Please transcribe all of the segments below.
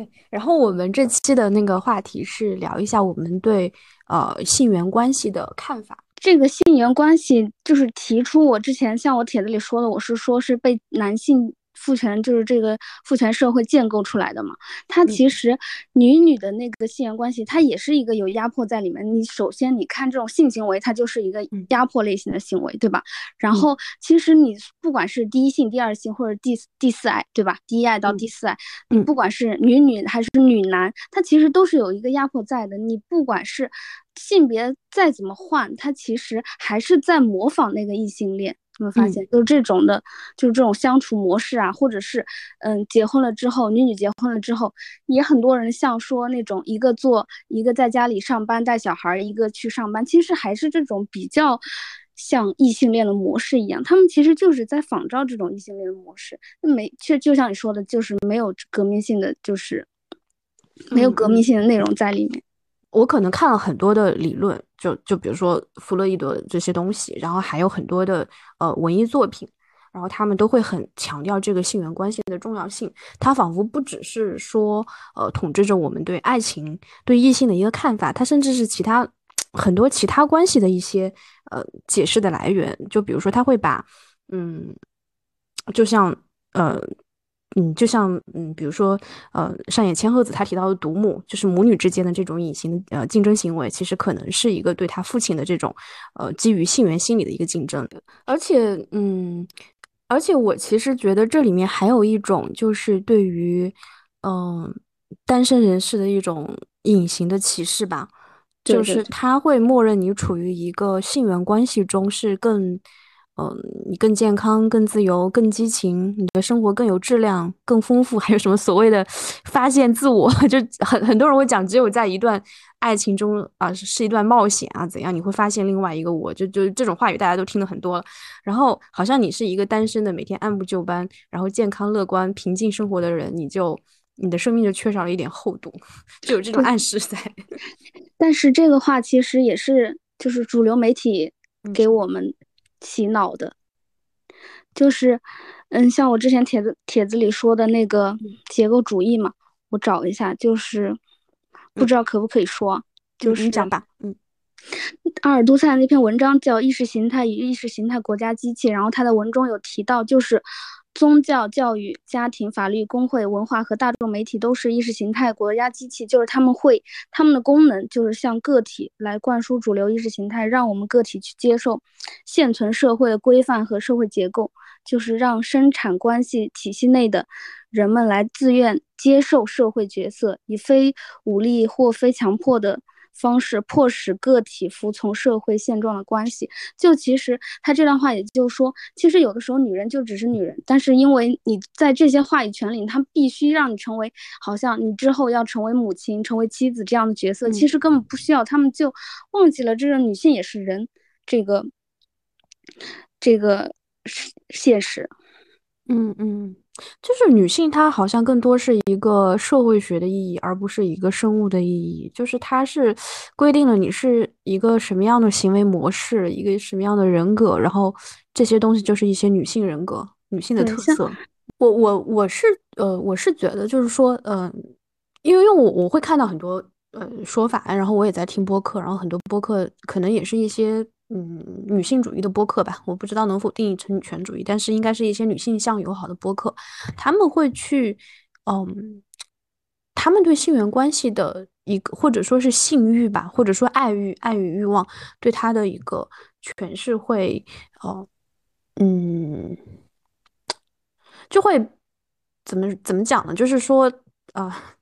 对，然后我们这期的那个话题是聊一下我们对呃性缘关系的看法。这个性缘关系就是提出，我之前像我帖子里说的，我是说是被男性。父权就是这个父权社会建构出来的嘛，它其实女女的那个性缘关系，它也是一个有压迫在里面。你首先你看这种性行为，它就是一个压迫类型的行为，对吧？然后其实你不管是第一性、第二性或者第第四爱，对吧？第一爱到第四爱，你不管是女女还是女男，它其实都是有一个压迫在的。你不管是性别再怎么换，它其实还是在模仿那个异性恋。有没有发现，就是这种的，就是这种相处模式啊，或者是，嗯，结婚了之后，女女结婚了之后，也很多人像说那种一个做一个在家里上班带小孩，一个去上班，其实还是这种比较像异性恋的模式一样，他们其实就是在仿照这种异性恋的模式，没，却就像你说的，就是没有革命性的，就是没有革命。性的内容在里面。我可能看了很多的理论，就就比如说弗洛伊德这些东西，然后还有很多的呃文艺作品，然后他们都会很强调这个性缘关系的重要性。它仿佛不只是说呃统治着我们对爱情、对异性的一个看法，它甚至是其他很多其他关系的一些呃解释的来源。就比如说，他会把嗯，就像呃。嗯，就像嗯，比如说，呃，上野千鹤子她提到的独母，就是母女之间的这种隐形的呃竞争行为，其实可能是一个对他父亲的这种呃基于性缘心理的一个竞争。而且，嗯，而且我其实觉得这里面还有一种，就是对于嗯单身人士的一种隐形的歧视吧，就是他会默认你处于一个性缘关系中是更。嗯，你更健康、更自由、更激情，你的生活更有质量、更丰富，还有什么所谓的发现自我？就很很多人会讲，只有在一段爱情中啊，是一段冒险啊，怎样你会发现另外一个我？就就这种话语大家都听了很多了。然后好像你是一个单身的，每天按部就班，然后健康、乐观、平静生活的人，你就你的生命就缺少了一点厚度，就有这种暗示在。但是这个话其实也是就是主流媒体给我们。洗脑的，就是，嗯，像我之前帖子帖子里说的那个结构主义嘛，我找一下，就是不知道可不可以说，就是讲吧，嗯，阿尔都塞那篇文章叫《意识形态与意识形态国家机器》，然后他的文中有提到，就是。宗教、教育、家庭、法律、工会、文化和大众媒体都是意识形态国家机器，就是他们会，他们的功能就是向个体来灌输主流意识形态，让我们个体去接受现存社会的规范和社会结构，就是让生产关系体系内的人们来自愿接受社会角色，以非武力或非强迫的。方式迫使个体服从社会现状的关系，就其实他这段话也就是说，其实有的时候女人就只是女人，但是因为你在这些话语权里，他必须让你成为好像你之后要成为母亲、成为妻子这样的角色，其实根本不需要，他们就忘记了这个女性也是人，这个这个现实。嗯嗯。就是女性，她好像更多是一个社会学的意义，而不是一个生物的意义。就是它是规定了你是一个什么样的行为模式，一个什么样的人格，然后这些东西就是一些女性人格、女性的特色。我我我是呃，我是觉得就是说，嗯，因为因为我我会看到很多呃说法，然后我也在听播客，然后很多播客可能也是一些。嗯，女性主义的播客吧，我不知道能否定义成女权主义，但是应该是一些女性向友好的播客，他们会去，嗯，他们对性缘关系的一个，或者说是性欲吧，或者说爱欲、爱与欲望对他的一个诠释会，哦，嗯，就会怎么怎么讲呢？就是说，啊。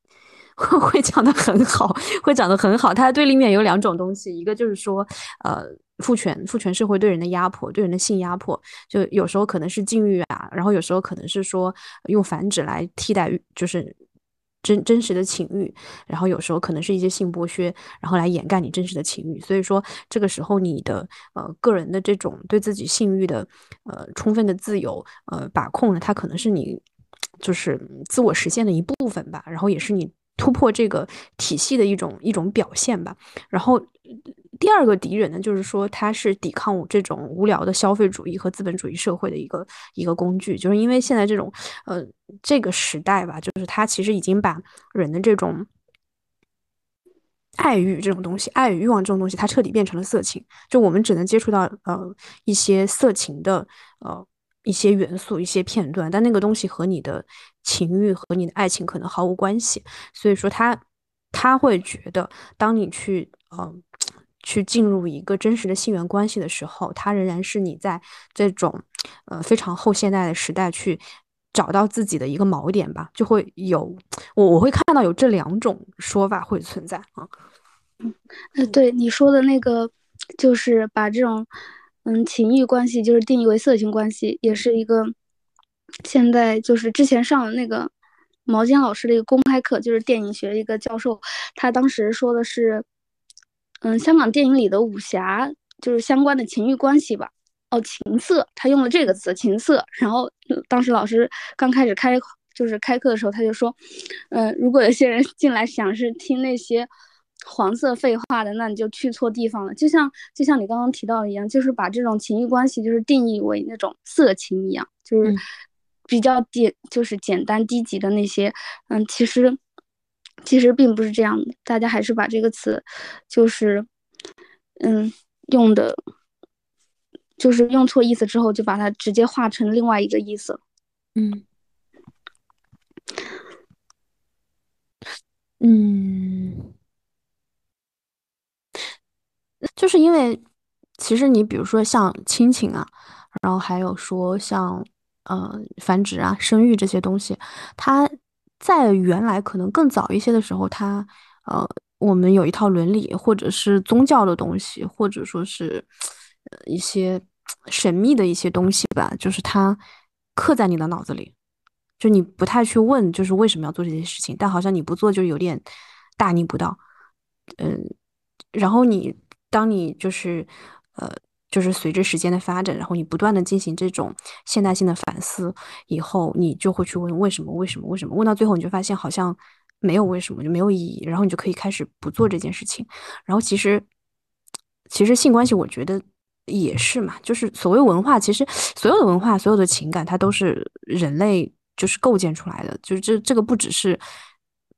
会讲的很好，会讲的很好。它对立面有两种东西，一个就是说，呃，父权，父权社会对人的压迫，对人的性压迫，就有时候可能是禁欲啊，然后有时候可能是说用繁殖来替代，就是真真实的情欲，然后有时候可能是一些性剥削，然后来掩盖你真实的情欲。所以说，这个时候你的呃个人的这种对自己性欲的呃充分的自由呃把控呢，它可能是你就是自我实现的一部分吧，然后也是你。突破这个体系的一种一种表现吧。然后，第二个敌人呢，就是说它是抵抗我这种无聊的消费主义和资本主义社会的一个一个工具，就是因为现在这种呃这个时代吧，就是它其实已经把人的这种爱欲这种东西，爱与欲望这种东西，它彻底变成了色情，就我们只能接触到呃一些色情的呃一些元素、一些片段，但那个东西和你的情欲和你的爱情可能毫无关系，所以说他他会觉得，当你去嗯。去进入一个真实的性缘关系的时候，它仍然是你在这种呃非常后现代的时代去找到自己的一个锚点吧，就会有我我会看到有这两种说法会存在啊。嗯，对你说的那个，就是把这种嗯情欲关系就是定义为色情关系，也是一个现在就是之前上的那个毛尖老师的一个公开课，就是电影学一个教授，他当时说的是。嗯，香港电影里的武侠就是相关的情欲关系吧？哦，情色，他用了这个词“情色”。然后当时老师刚开始开就是开课的时候，他就说：“嗯，如果有些人进来想是听那些黄色废话的，那你就去错地方了。就像就像你刚刚提到的一样，就是把这种情欲关系就是定义为那种色情一样，就是比较简就是简单低级的那些。嗯，其实。”其实并不是这样的，大家还是把这个词，就是，嗯，用的，就是用错意思之后，就把它直接化成另外一个意思嗯，嗯，就是因为，其实你比如说像亲情啊，然后还有说像，呃，繁殖啊、生育这些东西，它。在原来可能更早一些的时候，它呃，我们有一套伦理，或者是宗教的东西，或者说是呃一些神秘的一些东西吧，就是它刻在你的脑子里，就你不太去问，就是为什么要做这些事情，但好像你不做就有点大逆不道，嗯，然后你当你就是呃。就是随着时间的发展，然后你不断的进行这种现代性的反思，以后你就会去问为什么？为什么？为什么？问到最后，你就发现好像没有为什么，就没有意义，然后你就可以开始不做这件事情。然后其实，其实性关系，我觉得也是嘛，就是所谓文化，其实所有的文化，所有的情感，它都是人类就是构建出来的，就是这这个不只是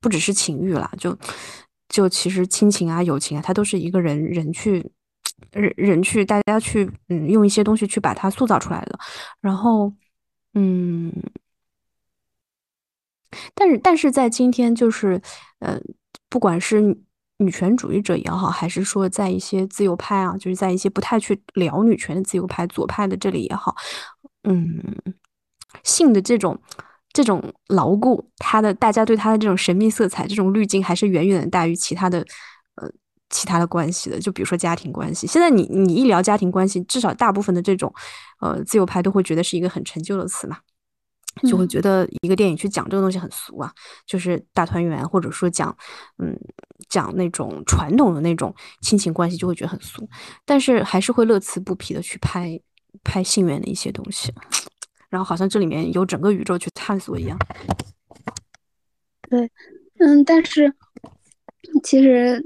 不只是情欲了，就就其实亲情啊、友情啊，它都是一个人人去。人人去，大家去，嗯，用一些东西去把它塑造出来的，然后，嗯，但是，但是在今天，就是，呃，不管是女权主义者也好，还是说在一些自由派啊，就是在一些不太去聊女权的自由派、左派的这里也好，嗯，性的这种这种牢固，它的大家对它的这种神秘色彩、这种滤镜，还是远远大于其他的。其他的关系的，就比如说家庭关系。现在你你一聊家庭关系，至少大部分的这种，呃，自由派都会觉得是一个很陈旧的词嘛，就会觉得一个电影去讲这个东西很俗啊，就是大团圆，或者说讲，嗯，讲那种传统的那种亲情关系，就会觉得很俗。但是还是会乐此不疲的去拍拍性缘的一些东西，然后好像这里面有整个宇宙去探索一样。对，嗯，但是其实。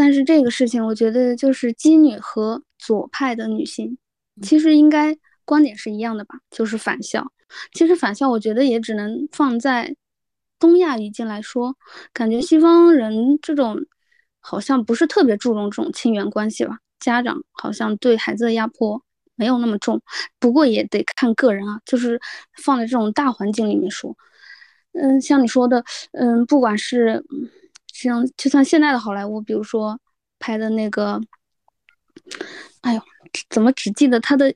但是这个事情，我觉得就是基女和左派的女性，其实应该观点是一样的吧，就是反校。其实反校，我觉得也只能放在东亚语境来说，感觉西方人这种好像不是特别注重这种亲缘关系吧，家长好像对孩子的压迫没有那么重。不过也得看个人啊，就是放在这种大环境里面说，嗯，像你说的，嗯，不管是。像就像现在的好莱坞，比如说拍的那个，哎呦，怎么只记得他的，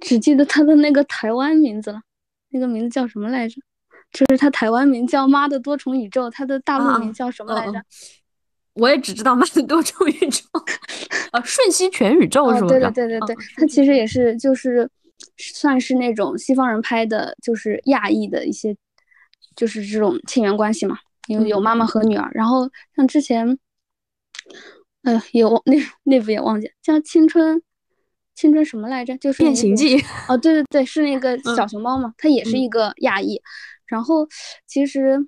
只记得他的那个台湾名字了？那个名字叫什么来着？就是他台湾名叫《妈的多重宇宙》，他的大陆名叫什么来着？我也只知道《妈的多重宇宙》啊，《瞬息全宇宙》是吧？对对对对对，他其实也是就是算是那种西方人拍的，就是亚裔的一些，就是这种亲缘关系嘛。有有妈妈和女儿，然后像之前，哎呀，也忘 那那部也忘记叫《青春青春》什么来着？就是《变形记》哦，对对对，是那个小熊猫嘛，它也是一个亚裔。然后其实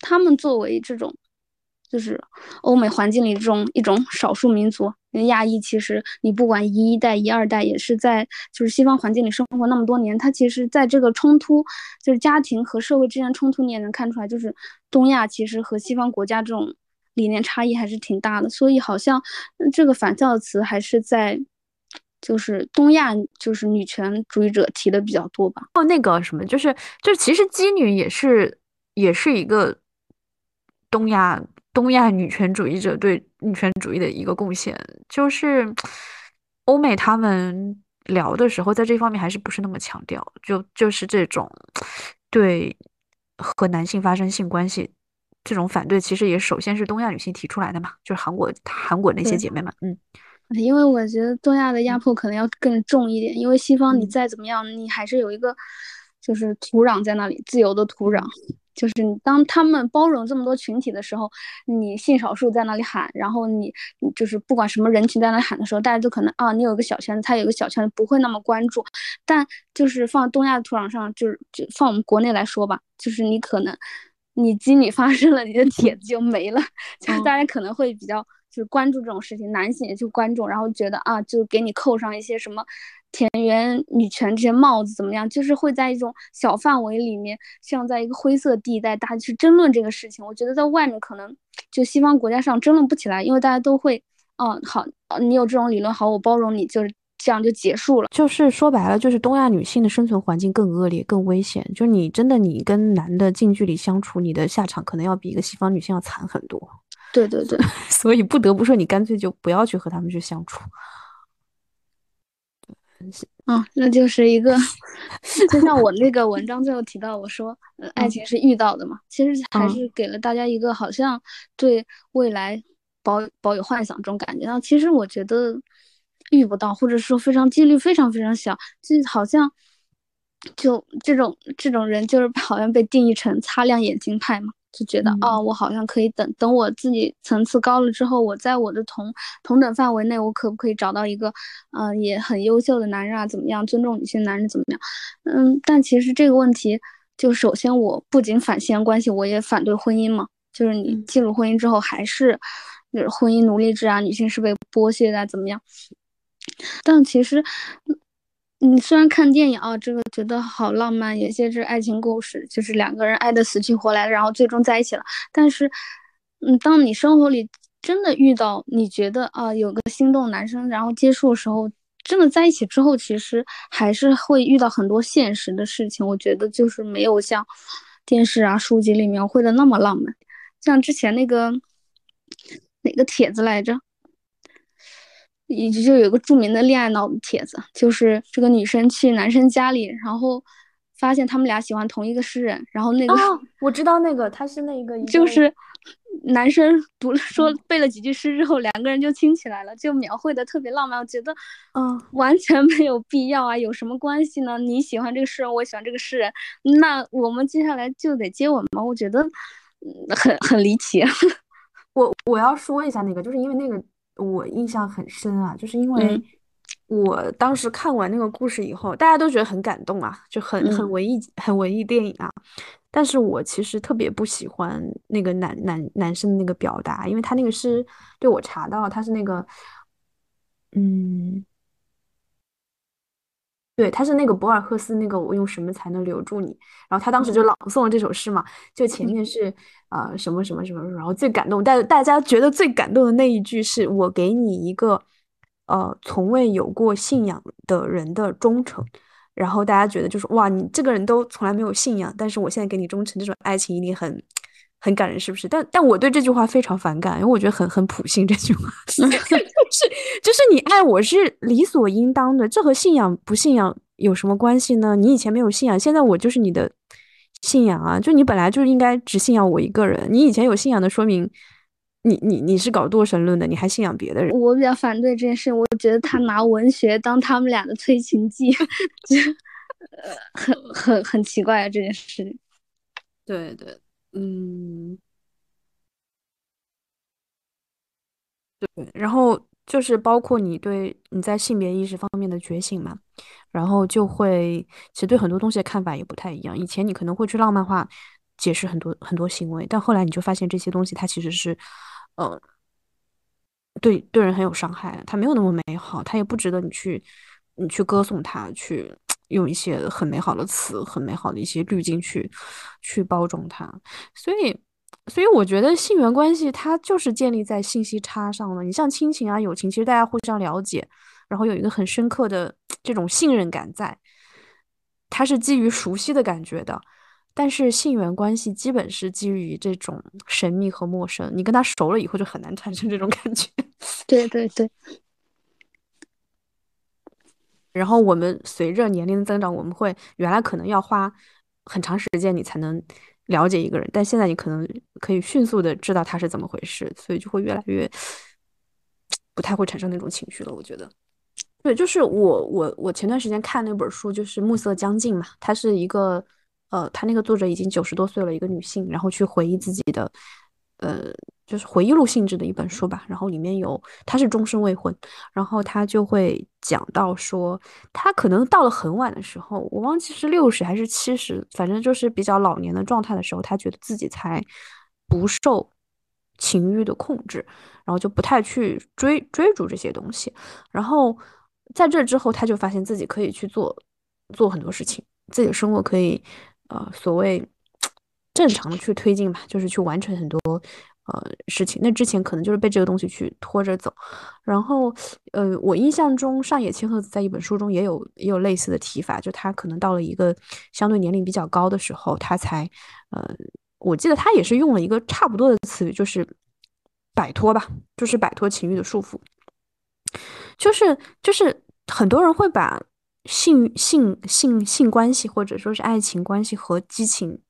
他们作为这种就是欧美环境里这种一种少数民族，亚裔其实你不管一代一二代，也是在就是西方环境里生活那么多年，他其实在这个冲突，就是家庭和社会之间冲突，你也能看出来，就是东亚其实和西方国家这种理念差异还是挺大的。所以好像这个反教词还是在就是东亚就是女权主义者提的比较多吧。哦，那个什么，就是就其实妓女也是也是一个东亚。东亚女权主义者对女权主义的一个贡献，就是欧美他们聊的时候，在这方面还是不是那么强调，就就是这种对和男性发生性关系这种反对，其实也首先是东亚女性提出来的嘛，就是韩国韩国那些。姐妹们，嗯，因为我觉得东亚的压迫可能要更重一点，因为西方你再怎么样，你还是有一个就是土壤在那里，自由的土壤。就是你当他们包容这么多群体的时候，你性少数在那里喊，然后你就是不管什么人群在那里喊的时候，大家都可能啊，你有个小圈子，他有个小圈子，不会那么关注。但就是放东亚的土壤上，就是就放我们国内来说吧，就是你可能你经理发生了，你的帖子就没了，就是大家可能会比较就是关注这种事情，男性也去关注，然后觉得啊，就给你扣上一些什么。田园女权这些帽子怎么样？就是会在一种小范围里面，像在一个灰色地带，大家去争论这个事情。我觉得在外面可能就西方国家上争论不起来，因为大家都会，嗯，好，你有这种理论，好，我包容你，就是这样就结束了。就是说白了，就是东亚女性的生存环境更恶劣、更危险。就是你真的你跟男的近距离相处，你的下场可能要比一个西方女性要惨很多。对对对，所以不得不说，你干脆就不要去和他们去相处。嗯，那就是一个，就像我那个文章最后提到，我说，呃，爱情是遇到的嘛，其实还是给了大家一个好像对未来保保有幻想这种感觉。然后其实我觉得遇不到，或者说非常几率非常非常小，就好像就这种这种人，就是好像被定义成擦亮眼睛派嘛。就觉得哦，我好像可以等等我自己层次高了之后，我在我的同同等范围内，我可不可以找到一个，嗯，也很优秀的男人啊？怎么样？尊重女性男人怎么样？嗯，但其实这个问题，就首先我不仅反性关系，我也反对婚姻嘛。就是你进入婚姻之后，还是就是婚姻奴隶制啊，女性是被剥削的，怎么样？但其实。你虽然看电影啊，这个觉得好浪漫，有些是爱情故事，就是两个人爱的死去活来，然后最终在一起了。但是，嗯，当你生活里真的遇到你觉得啊有个心动男生，然后接触的时候，真的在一起之后，其实还是会遇到很多现实的事情。我觉得就是没有像电视啊、书籍里描绘的那么浪漫。像之前那个哪个帖子来着？以及就有个著名的恋爱脑的帖子，就是这个女生去男生家里，然后发现他们俩喜欢同一个诗人，然后那个我知道那个他是那个就是 男生读了说背了几句诗之后，两个人就亲起来了，就描绘的特别浪漫。我觉得嗯完全没有必要啊，有什么关系呢？你喜欢这个诗人，我喜欢这个诗人，那我们接下来就得接吻吗？我觉得很很离奇。我我要说一下那个，就是因为那个。我印象很深啊，就是因为我当时看完那个故事以后，大家都觉得很感动啊，就很很文艺，很文艺电影啊。但是我其实特别不喜欢那个男男男生的那个表达，因为他那个是对我查到他是那个，嗯。对，他是那个博尔赫斯那个，我用什么才能留住你？然后他当时就朗诵了这首诗嘛，就前面是啊什么什么什么，然后最感动，但大家觉得最感动的那一句是我给你一个呃从未有过信仰的人的忠诚，然后大家觉得就是哇，你这个人都从来没有信仰，但是我现在给你忠诚，这种爱情一定很。很感人，是不是？但但我对这句话非常反感，因为我觉得很很普信。这句话 是就是你爱我是理所应当的，这和信仰不信仰有什么关系呢？你以前没有信仰，现在我就是你的信仰啊！就你本来就应该只信仰我一个人，你以前有信仰的，说明你你你是搞多神论的，你还信仰别的人。我比较反对这件事，我觉得他拿文学当他们俩的催情剂，就呃很很很奇怪啊！这件事。对对。嗯，对，然后就是包括你对你在性别意识方面的觉醒嘛，然后就会其实对很多东西的看法也不太一样。以前你可能会去浪漫化解释很多很多行为，但后来你就发现这些东西它其实是，呃，对对人很有伤害，它没有那么美好，它也不值得你去你去歌颂它，去用一些很美好的词、很美好的一些滤镜去去包装它。所以，所以我觉得性缘关系它就是建立在信息差上的。你像亲情啊、友情，其实大家互相了解，然后有一个很深刻的这种信任感在，它是基于熟悉的感觉的。但是性缘关系基本是基于这种神秘和陌生，你跟他熟了以后就很难产生这种感觉。对 对对。然后我们随着年龄的增长，我们会原来可能要花很长时间你才能了解一个人，但现在你可能可以迅速的知道他是怎么回事，所以就会越来越不太会产生那种情绪了。我觉得，对，就是我我我前段时间看那本书，就是《暮色将近》嘛，它是一个。呃，他那个作者已经九十多岁了，一个女性，然后去回忆自己的，呃，就是回忆录性质的一本书吧。然后里面有，他是终身未婚，然后他就会讲到说，他可能到了很晚的时候，我忘记是六十还是七十，反正就是比较老年的状态的时候，他觉得自己才不受情欲的控制，然后就不太去追追逐这些东西。然后在这之后，他就发现自己可以去做做很多事情，自己的生活可以。呃，所谓正常的去推进吧，就是去完成很多呃事情。那之前可能就是被这个东西去拖着走。然后，呃，我印象中上野千鹤子在一本书中也有也有类似的提法，就他可能到了一个相对年龄比较高的时候，他才呃，我记得他也是用了一个差不多的词语，就是摆脱吧，就是摆脱情欲的束缚。就是就是很多人会把。性性性性关系或者说是爱情关系和激情，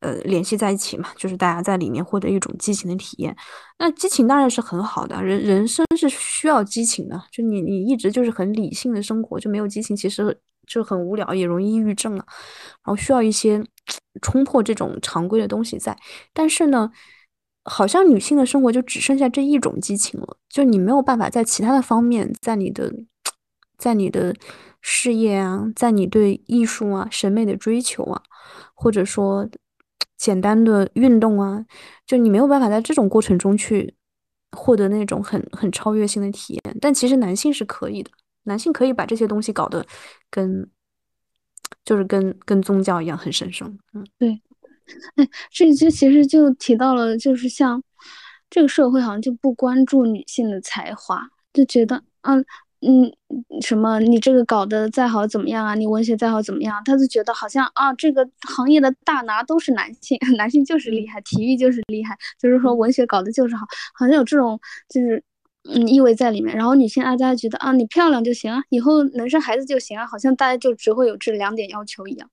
呃，联系在一起嘛，就是大家在里面获得一种激情的体验。那激情当然是很好的，人人生是需要激情的。就你你一直就是很理性的生活，就没有激情，其实就很无聊，也容易抑郁症啊。然后需要一些冲破这种常规的东西在。但是呢，好像女性的生活就只剩下这一种激情了，就你没有办法在其他的方面，在你的，在你的。事业啊，在你对艺术啊、审美的追求啊，或者说简单的运动啊，就你没有办法在这种过程中去获得那种很很超越性的体验。但其实男性是可以的，男性可以把这些东西搞得跟就是跟跟宗教一样很神圣。嗯，对。哎，这就其实就提到了，就是像这个社会好像就不关注女性的才华，就觉得嗯。嗯，什么？你这个搞得再好怎么样啊？你文学再好怎么样？他就觉得好像啊，这个行业的大拿都是男性，男性就是厉害，体育就是厉害，就是说文学搞的就是好，好像有这种就是嗯意味在里面。然后女性大家觉得啊，你漂亮就行啊，以后能生孩子就行啊，好像大家就只会有这两点要求一样。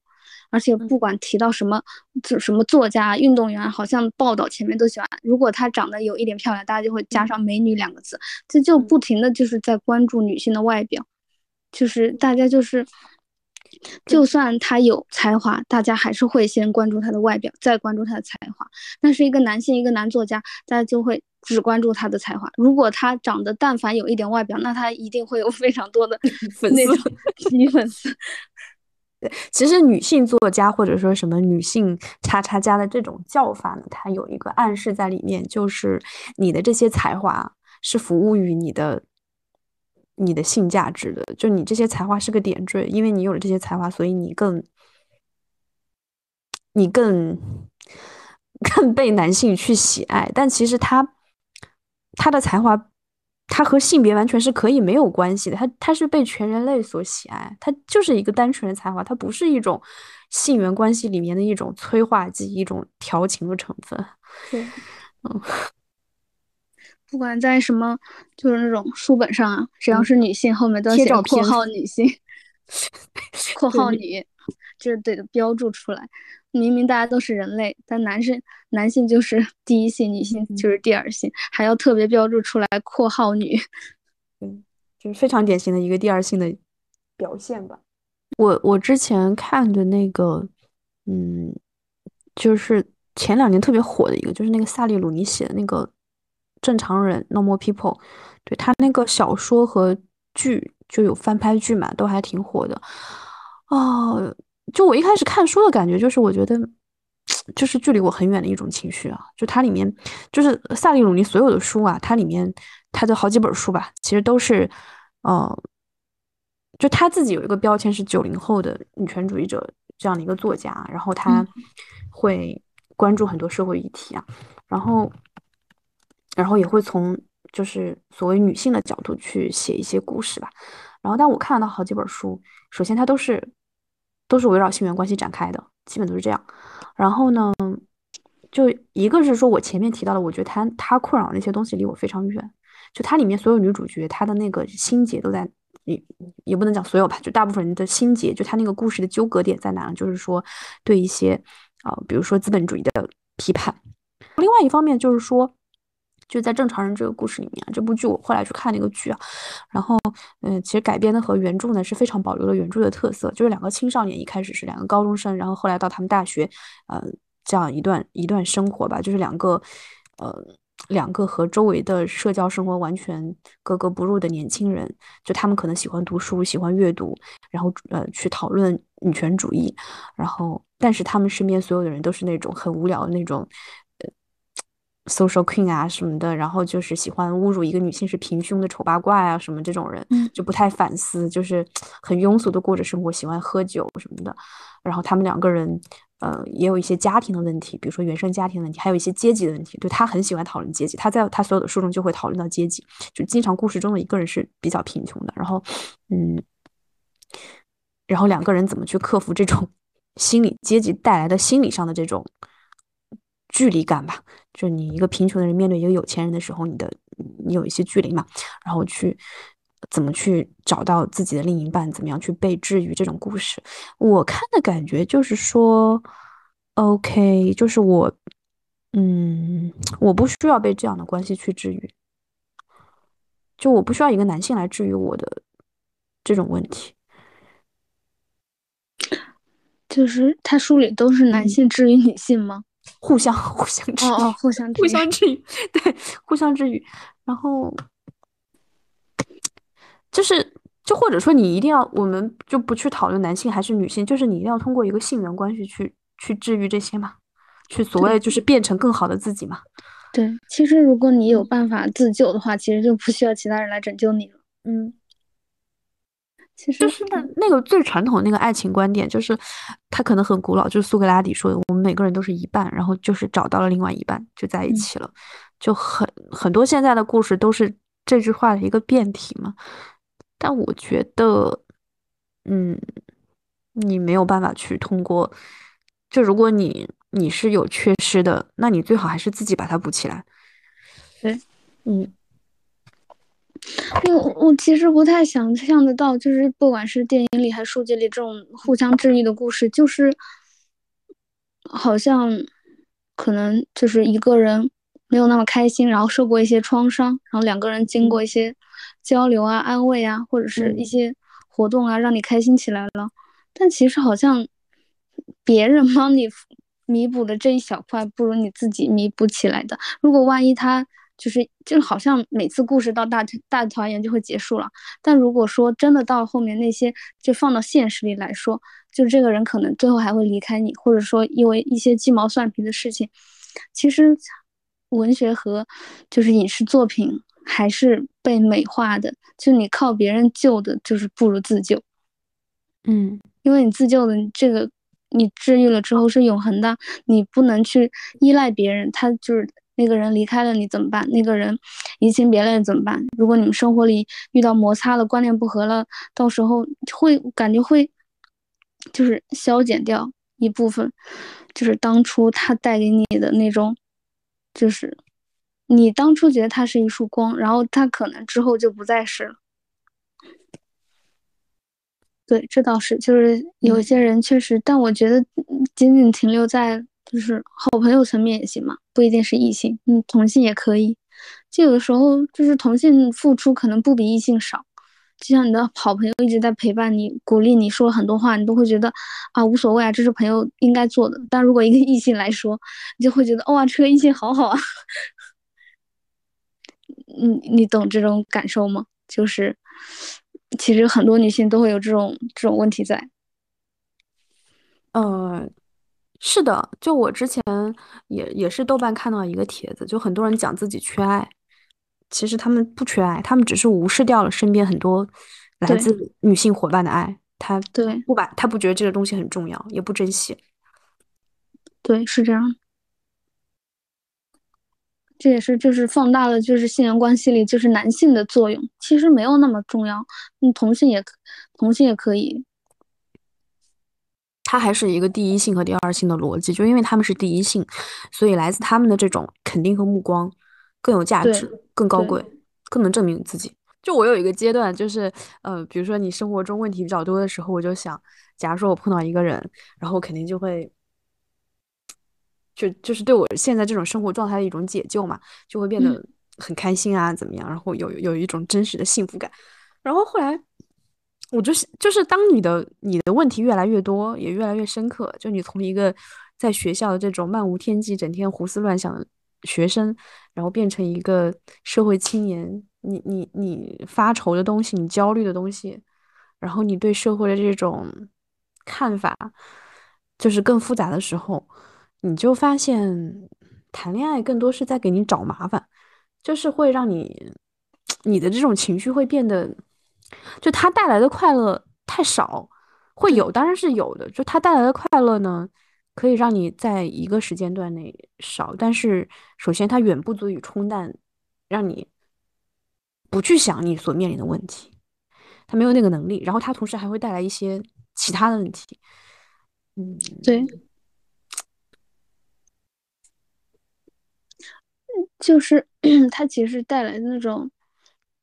而且不管提到什么，就什么作家、运动员，好像报道前面都喜欢。如果她长得有一点漂亮，大家就会加上“美女”两个字，这就不停的就是在关注女性的外表，就是大家就是，就算她有才华，大家还是会先关注她的外表，再关注她的才华。但是一个男性，一个男作家，大家就会只关注他的才华。如果他长得但凡有一点外表，那他一定会有非常多的 粉丝，女粉丝。其实女性作家或者说什么女性叉叉家的这种叫法呢，它有一个暗示在里面，就是你的这些才华是服务于你的你的性价值的，就你这些才华是个点缀，因为你有了这些才华，所以你更你更 更被男性去喜爱。但其实他他的才华。它和性别完全是可以没有关系的，它它是被全人类所喜爱，它就是一个单纯的才华，它不是一种性缘关系里面的一种催化剂，一种调情的成分。对，嗯，不管在什么，就是那种书本上啊，只要是女性，后面都要写括号女性，括号女，就是得标注出来。明明大家都是人类，但男生男性就是第一性，女性就是第二性，还要特别标注出来（括号女）。嗯，就是非常典型的一个第二性的表现吧。我我之前看的那个，嗯，就是前两年特别火的一个，就是那个萨利鲁尼写的那个《正常人》（Normal People）。对他那个小说和剧就有翻拍剧嘛，都还挺火的。哦。就我一开始看书的感觉，就是我觉得就是距离我很远的一种情绪啊。就它里面，就是萨利鲁尼所有的书啊，它里面他的好几本书吧，其实都是，呃，就他自己有一个标签是九零后的女权主义者这样的一个作家，然后他会关注很多社会议题啊，然后，然后也会从就是所谓女性的角度去写一些故事吧。然后，但我看到好几本书，首先它都是都是围绕性缘关系展开的，基本都是这样。然后呢，就一个是说我前面提到的，我觉得他他困扰那些东西离我非常远。就它里面所有女主角，她的那个心结都在，也也不能讲所有吧，就大部分人的心结，就她那个故事的纠葛点在哪？就是说对一些啊，比如说资本主义的批判。另外一方面就是说。就在正常人这个故事里面，这部剧我后来去看那个剧啊，然后嗯，其实改编的和原著呢是非常保留了原著的特色，就是两个青少年一开始是两个高中生，然后后来到他们大学，呃，这样一段一段生活吧，就是两个呃两个和周围的社交生活完全格格不入的年轻人，就他们可能喜欢读书，喜欢阅读，然后呃去讨论女权主义，然后但是他们身边所有的人都是那种很无聊的那种。Social queen 啊什么的，然后就是喜欢侮辱一个女性是平胸的丑八怪啊什么这种人，就不太反思，就是 很庸俗的过着生活，喜欢喝酒什么的。然后他们两个人，呃，也有一些家庭的问题，比如说原生家庭问题，还有一些阶级的问题。对他很喜欢讨论阶级，他在他所有的书中就会讨论到阶级，就经常故事中的一个人是比较贫穷的，然后，嗯，然后两个人怎么去克服这种 心理阶级带来的心理上的这种。距离感吧，就你一个贫穷的人面对一个有钱人的时候，你的你有一些距离嘛，然后去怎么去找到自己的另一半，怎么样去被治愈这种故事，我看的感觉就是说，OK，就是我，嗯，我不需要被这样的关系去治愈，就我不需要一个男性来治愈我的这种问题，就是他书里都是男性治愈女性吗？互相 互相治愈，哦哦，互相互相治愈，对，互相治愈。然后就是，就或者说，你一定要，我们就不去讨论男性还是女性，就是你一定要通过一个性缘关系去去治愈这些嘛，去所谓就是变成更好的自己嘛。对，其实如果你有办法自救的话，其实就不需要其他人来拯救你了。嗯。其实就是那那个最传统的那个爱情观点，就是他可能很古老，就是苏格拉底说的，我们每个人都是一半，然后就是找到了另外一半就在一起了，就很很多现在的故事都是这句话的一个变体嘛。但我觉得，嗯，你没有办法去通过，就如果你你是有缺失的，那你最好还是自己把它补起来。对，嗯。我我其实不太想象得到，就是不管是电影里还是书籍里，这种互相治愈的故事，就是好像可能就是一个人没有那么开心，然后受过一些创伤，然后两个人经过一些交流啊、安慰啊，或者是一些活动啊，让你开心起来了。但其实好像别人帮你弥补的这一小块，不如你自己弥补起来的。如果万一他。就是就好像每次故事到大大团圆就会结束了，但如果说真的到后面那些就放到现实里来说，就这个人可能最后还会离开你，或者说因为一些鸡毛蒜皮的事情，其实文学和就是影视作品还是被美化的，就你靠别人救的，就是不如自救。嗯，因为你自救的这个你治愈了之后是永恒的，你不能去依赖别人，他就是。那个人离开了你怎么办？那个人移情别恋怎么办？如果你们生活里遇到摩擦了、观念不合了，到时候会感觉会就是消减掉一部分，就是当初他带给你的那种，就是你当初觉得他是一束光，然后他可能之后就不再是了。对，这倒是，就是有些人确实，但我觉得仅仅停留在。就是好朋友层面也行嘛，不一定是异性，嗯，同性也可以。就有的时候，就是同性付出可能不比异性少。就像你的好朋友一直在陪伴你、鼓励你，说了很多话，你都会觉得啊无所谓啊，这是朋友应该做的。但如果一个异性来说，你就会觉得哇，这个异性好好啊。你你懂这种感受吗？就是其实很多女性都会有这种这种问题在。呃。是的，就我之前也也是豆瓣看到一个帖子，就很多人讲自己缺爱，其实他们不缺爱，他们只是无视掉了身边很多来自女性伙伴的爱，他对不把他不觉得这个东西很重要，也不珍惜。对，是这样。这也是就是放大了就是性缘关系里就是男性的作用，其实没有那么重要。嗯，同性也同性也可以。它还是一个第一性和第二性的逻辑，就因为他们是第一性，所以来自他们的这种肯定和目光更有价值、更高贵、更能证明自己。就我有一个阶段，就是呃，比如说你生活中问题比较多的时候，我就想，假如说我碰到一个人，然后肯定就会，就就是对我现在这种生活状态的一种解救嘛，就会变得很开心啊，怎么样？然后有有一种真实的幸福感。然后后来。我就是就是，当你的你的问题越来越多，也越来越深刻，就你从一个在学校的这种漫无天际、整天胡思乱想的学生，然后变成一个社会青年，你你你发愁的东西，你焦虑的东西，然后你对社会的这种看法，就是更复杂的时候，你就发现谈恋爱更多是在给你找麻烦，就是会让你你的这种情绪会变得。就它带来的快乐太少，会有当然是有的。就它带来的快乐呢，可以让你在一个时间段内少，但是首先它远不足以冲淡，让你不去想你所面临的问题，它没有那个能力。然后它同时还会带来一些其他的问题。嗯，对，就是 它其实带来的那种。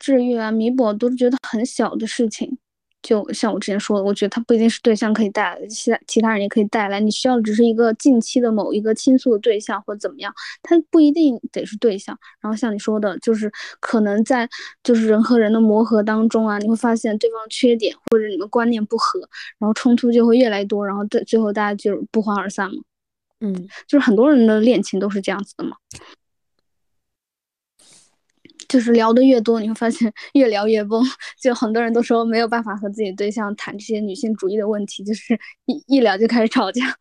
治愈啊，弥补都是觉得很小的事情，就像我之前说的，我觉得他不一定是对象可以带来的，其他其他人也可以带来。你需要的只是一个近期的某一个倾诉的对象或者怎么样，他不一定得是对象。然后像你说的，就是可能在就是人和人的磨合当中啊，你会发现对方缺点或者你们观念不合，然后冲突就会越来越多，然后最最后大家就不欢而散嘛。嗯，就是很多人的恋情都是这样子的嘛。就是聊的越多，你会发现 越聊越崩。就很多人都说没有办法和自己对象谈这些女性主义的问题，就是一一聊就开始吵架。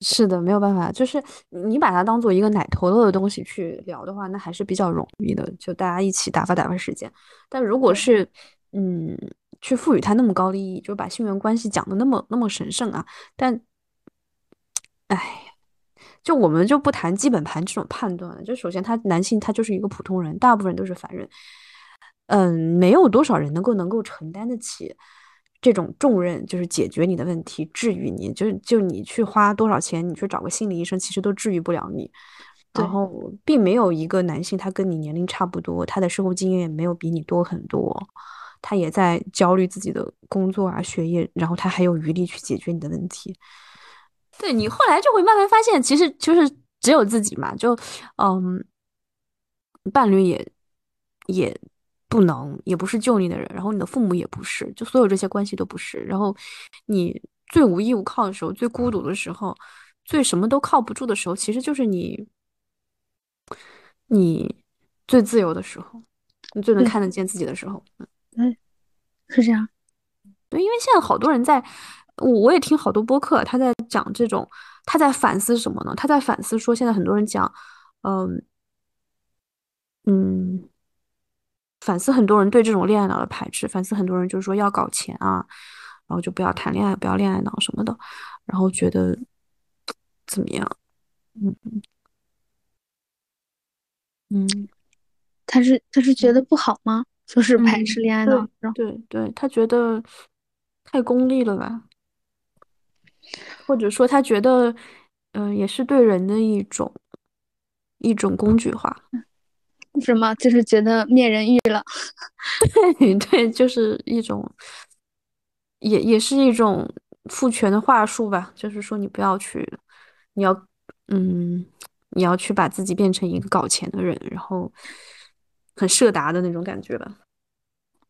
是的，没有办法，就是你把它当做一个奶头乐的东西去聊的话，那还是比较容易的，就大家一起打发打发时间。但如果是嗯，去赋予它那么高的意义，就把性缘关系讲的那么那么神圣啊，但，哎。就我们就不谈基本盘这种判断了，就首先他男性他就是一个普通人，大部分人都是凡人，嗯，没有多少人能够能够承担得起这种重任，就是解决你的问题，治愈你，就是就你去花多少钱，你去找个心理医生，其实都治愈不了你。然后并没有一个男性他跟你年龄差不多，他的生活经验也没有比你多很多，他也在焦虑自己的工作啊学业，然后他还有余力去解决你的问题。对你后来就会慢慢发现，其实就是只有自己嘛，就嗯，伴侣也也不能，也不是救你的人，然后你的父母也不是，就所有这些关系都不是。然后你最无依无靠的时候，最孤独的时候，最什么都靠不住的时候，其实就是你你最自由的时候，你最能看得见自己的时候。嗯，是这样。对，因为现在好多人在。我我也听好多播客，他在讲这种，他在反思什么呢？他在反思说，现在很多人讲，嗯嗯，反思很多人对这种恋爱脑的排斥，反思很多人就是说要搞钱啊，然后就不要谈恋爱，不要恋爱脑什么的，然后觉得怎么样？嗯嗯，他是他是觉得不好吗？就是排斥恋爱脑？对对，他觉得太功利了吧？或者说，他觉得，嗯，也是对人的一种一种工具化，什么？就是觉得灭人欲了。对对，就是一种，也也是一种父权的话术吧。就是说，你不要去，你要，嗯，你要去把自己变成一个搞钱的人，然后很社达的那种感觉吧。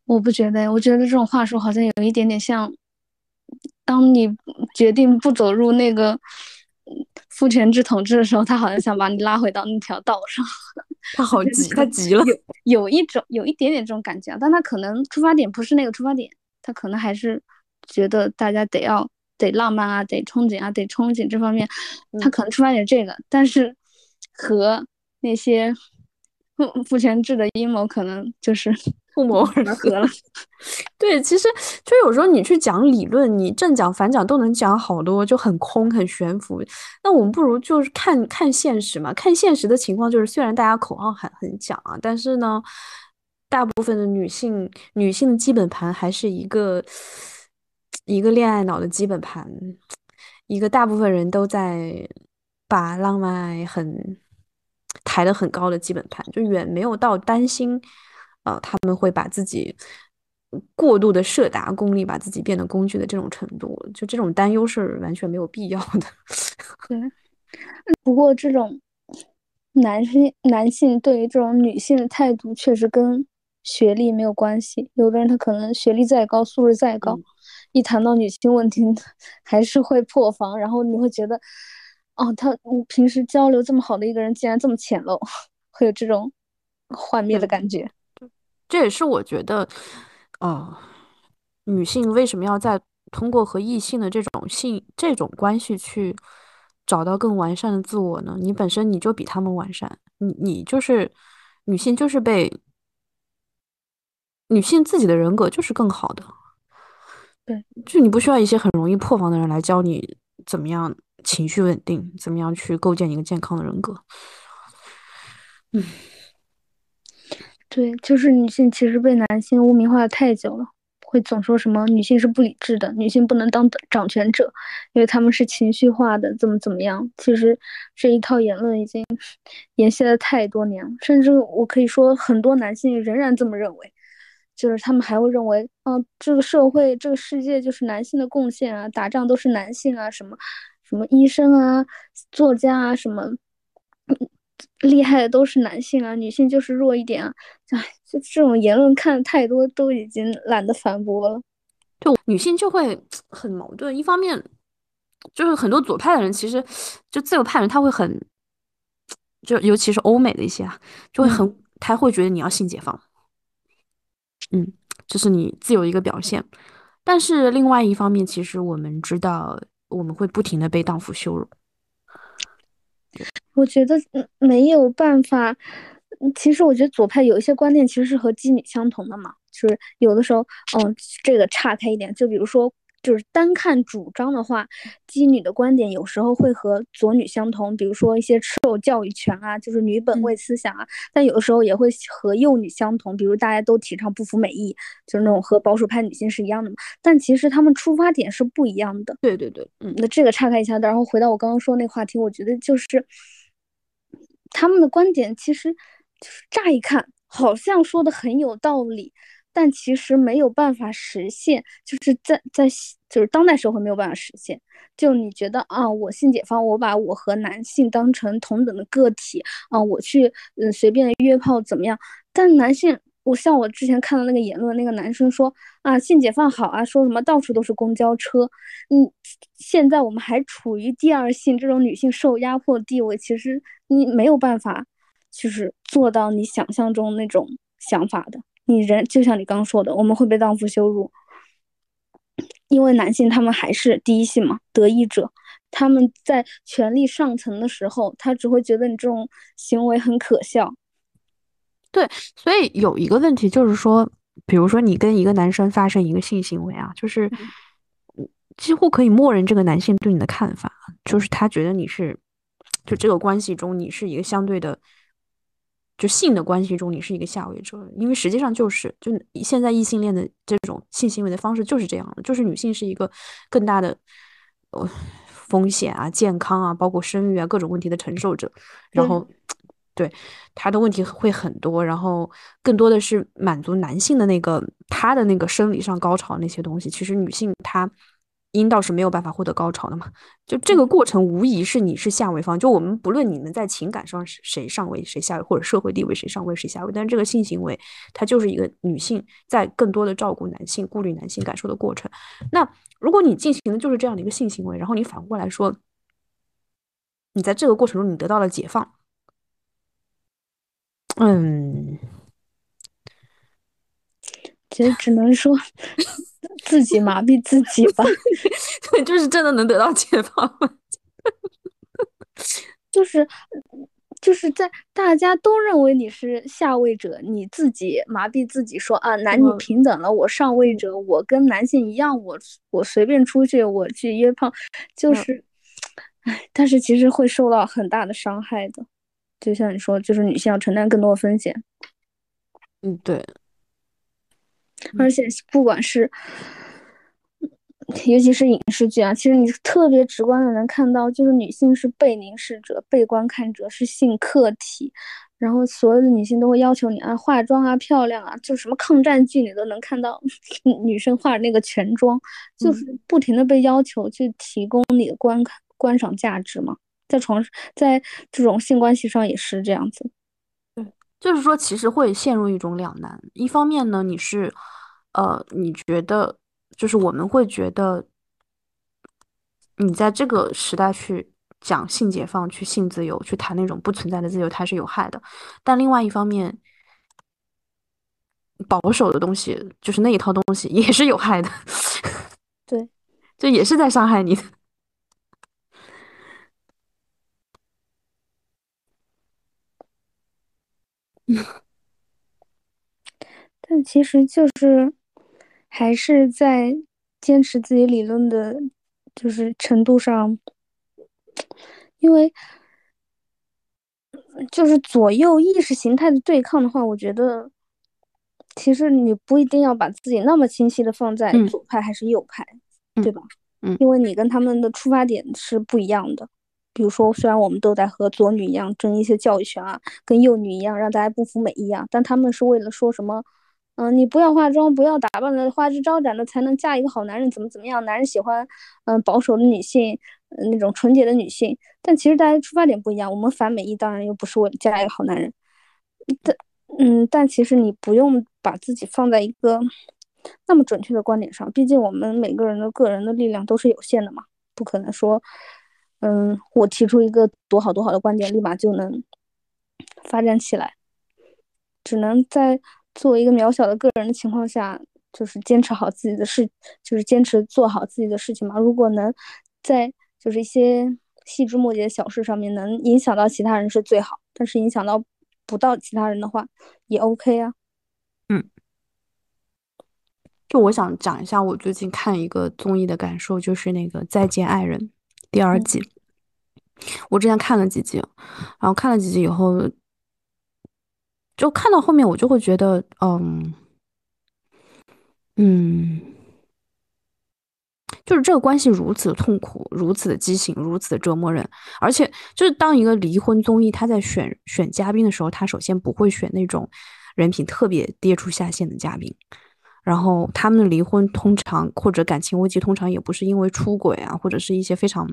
我不觉得，我觉得这种话术好像有一点点像。当你决定不走入那个父权制统治的时候，他好像想把你拉回到那条道上。他好 急，他急了。有有一种，有一点点这种感觉啊，但他可能出发点不是那个出发点，他可能还是觉得大家得要得浪漫啊，得憧憬啊，得憧憬这方面，他可能出发点这个，但是和那些父父权制的阴谋可能就是不谋而合了。对，其实就有时候你去讲理论，你正讲反讲都能讲好多，就很空很悬浮。那我们不如就是看看现实嘛，看现实的情况就是，虽然大家口号喊很讲啊，但是呢，大部分的女性女性的基本盘还是一个一个恋爱脑的基本盘，一个大部分人都在把浪漫很抬得很高的基本盘，就远没有到担心，呃，他们会把自己。过度的设达功利，把自己变得工具的这种程度，就这种担忧是完全没有必要的。对，不过这种男性男性对于这种女性的态度，确实跟学历没有关系。有的人他可能学历再高，素质再高，一谈到女性问题，还是会破防。然后你会觉得，哦，他平时交流这么好的一个人，竟然这么浅陋，会有这种幻灭的感觉。这也是我觉得。哦，女性为什么要在通过和异性的这种性这种关系去找到更完善的自我呢？你本身你就比他们完善，你你就是女性，就是被女性自己的人格就是更好的。对，就你不需要一些很容易破防的人来教你怎么样情绪稳定，怎么样去构建一个健康的人格。嗯。对，就是女性其实被男性污名化的太久了，会总说什么女性是不理智的，女性不能当掌权者，因为他们是情绪化的，怎么怎么样。其实这一套言论已经 延续了太多年了，甚至我可以说很多男性仍然这么认为，就是他们还会认为，嗯，这个社会这个世界就是男性的贡献啊，打仗都是男性啊，什么什么医生啊，作家啊，什么。厉害的都是男性啊，女性就是弱一点啊！哎，就这种言论看的太多，都已经懒得反驳了。就女性就会 很矛盾，一方面就是很多左派的人，其实就自由派人，他会很，就尤其是欧美的一些啊，就会很，他会觉得你要性解放，嗯，这是你自由一个表现。但是另外一方面，其实我们知道，我们会不停的被荡妇羞辱。我觉得没有办法。其实我觉得左派有一些观念其实是和基女相同的嘛，就是有的时候，嗯，这个岔开一点，就比如说。就是单看主张的话，基女的观点有时候会和左女相同，比如说一些受教育权啊，就是女本位思想啊。但有的时候也会和右女相同，比如大家都提倡不服美意，就是那种和保守派女性是一样的嘛。但其实他们出发点是不一样的。对对对，嗯，那这个岔开一下，然后回到我刚刚说那话题，我觉得就是他们的观点其实乍一看好像说的很有道理。但其实没有办法实现，就是在在就是当代社会没有办法实现。就你觉得啊，我性解放，我把我和男性当成同等的个体啊，我去嗯随便约炮怎么样？但男性，我像我之前看到那个言论，那个男生说啊，性解放好啊，说什么到处都是公交车。嗯，现在我们还处于第二性这种女性受压迫地位，其实你没有办法，就是做到你想象中那种想法的。你人就像你刚说的，我们会被荡妇羞辱，因为男性他们还是第一性嘛，得益者，他们在权力上层的时候，他只会觉得你这种行为很可笑。对，所以有一个问题就是说，比如说你跟一个男生发生一个性行为啊，就是几乎可以默认这个男性对你的看法，就是他觉得你是，就这个关系中你是一个相对的。就性的关系中，你是一个下位者，因为实际上就是，就现在异性恋的这种性行为的方式就是这样的，就是女性是一个更大的呃风险啊、健康啊、包括生育啊各种问题的承受者，然后 对。她的问题会很多，然后更多的是满足男性的那个他的那个生理上高潮那些东西，其实女性她。阴道是没有办法获得高潮的嘛？就这个过程无疑是你是下位方。就我们不论你们在情感上谁上位谁下位，或者社会地位谁上位谁下位，但是这个性行为它就是一个女性在更多的照顾男性、顾虑男性感受的过程。那如果你进行的就是这样的一个性行为，然后你反过来说，你在这个过程中你得到了解放，嗯，其实只能说。自己麻痹自己吧。对，就是真的能得到解放吗？就是。就是在大家都认为你是下位者，你自己麻痹自己说啊，男女平等了，我上位者，我跟男性一样，我我随便出去，我去约炮，就是，唉，但是其实会受到很大的伤害的，就像你说，就是女性要承担更多的风险。嗯，对，而且不管是。尤其是影视剧啊，其实你特别直观的能看到，就是女性是被凝视者、被观看者，是性客体。然后所有的女性都会要求你啊，化妆啊、漂亮啊，就什么抗战剧你都能看到 女生化那个全妆，就是不停的被要求去提供你的观看观赏价值嘛。在床在这种性关系上也是这样子。对，就是说其实会陷入一种两难。一方面呢，你是，呃，你觉得。就是我们会觉得，你在这个时代去讲性解放、去性自由、去谈那种不存在的自由，它是有害的。但另外一方面，保守的东西，就是那一套东西，也是有害的。对，这也是在伤害你。但其实就是。还是在坚持自己理论的，就是程度上，因为就是左右意识形态的对抗的话，我觉得其实你不一定要把自己那么清晰的放在左派还是右派，对吧？嗯，因为你跟他们的出发点是不一样的。比如说，虽然我们都在和左女一样争一些教育权啊，跟右女一样让大家不服美一样，但他们是为了说什么？嗯，你不要化妆，不要打扮的花枝招展的，才能嫁一个好男人，怎么怎么样？男人喜欢，嗯，保守的女性，那种纯洁的女性。但其实大家出发点不一样，我们反美意当然又不是为了嫁一个好男人。但，嗯，但其实你不用把自己放在一个那么准确的观点上，毕竟我们每个人的个人的力量都是有限的嘛，不可能说，嗯，我提出一个多好多好的观点，立马就能发展起来，只能在。作为一个渺小的个人的情况下，就是坚持好自己的事，就是坚持做好自己的事情嘛。如果能在就是一些细枝末节的小事上面能影响到其他人是最好，但是影响到不到其他人的话也 OK 啊。嗯，就我想讲一下我最近看一个综艺的感受，就是那个《再见爱人》第二季。我之前看了几集，然后看了几集以后。就看到后面，我就会觉得，嗯，嗯，就是这个关系如此痛苦，如此的畸形，如此的折磨人。而且，就是当一个离婚综艺，他在选选嘉宾的时候，他首先不会选那种人品特别跌出下线的嘉宾。然后，他们的离婚通常或者感情危机，通常也不是因为出轨啊，或者是一些非常。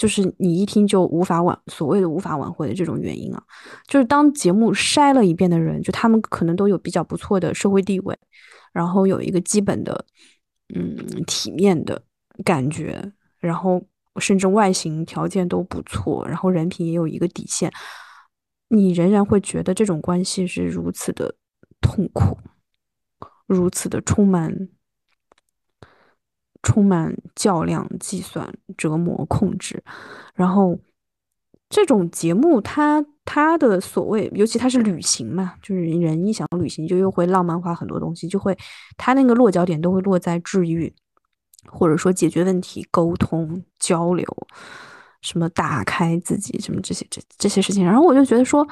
就是你一听就无法挽所谓的无法挽回的这种原因啊，就是当节目筛了一遍的人，就他们可能都有比较不错的社会地位，然后有一个基本的嗯体面的感觉，然后甚至外形条件都不错，然后人品也有一个底线，你仍然会觉得这种关系是如此的痛苦，如此的充满。充满较量、计算、折磨、控制，然后这种节目，它它的所谓，尤其它是旅行嘛，就是人一想旅行，就又会浪漫化很多东西，就会它那个落脚点都会落在治愈，或者说解决问题、沟通、交流，什么打开自己，什么这些这这些事情。然后我就觉得说，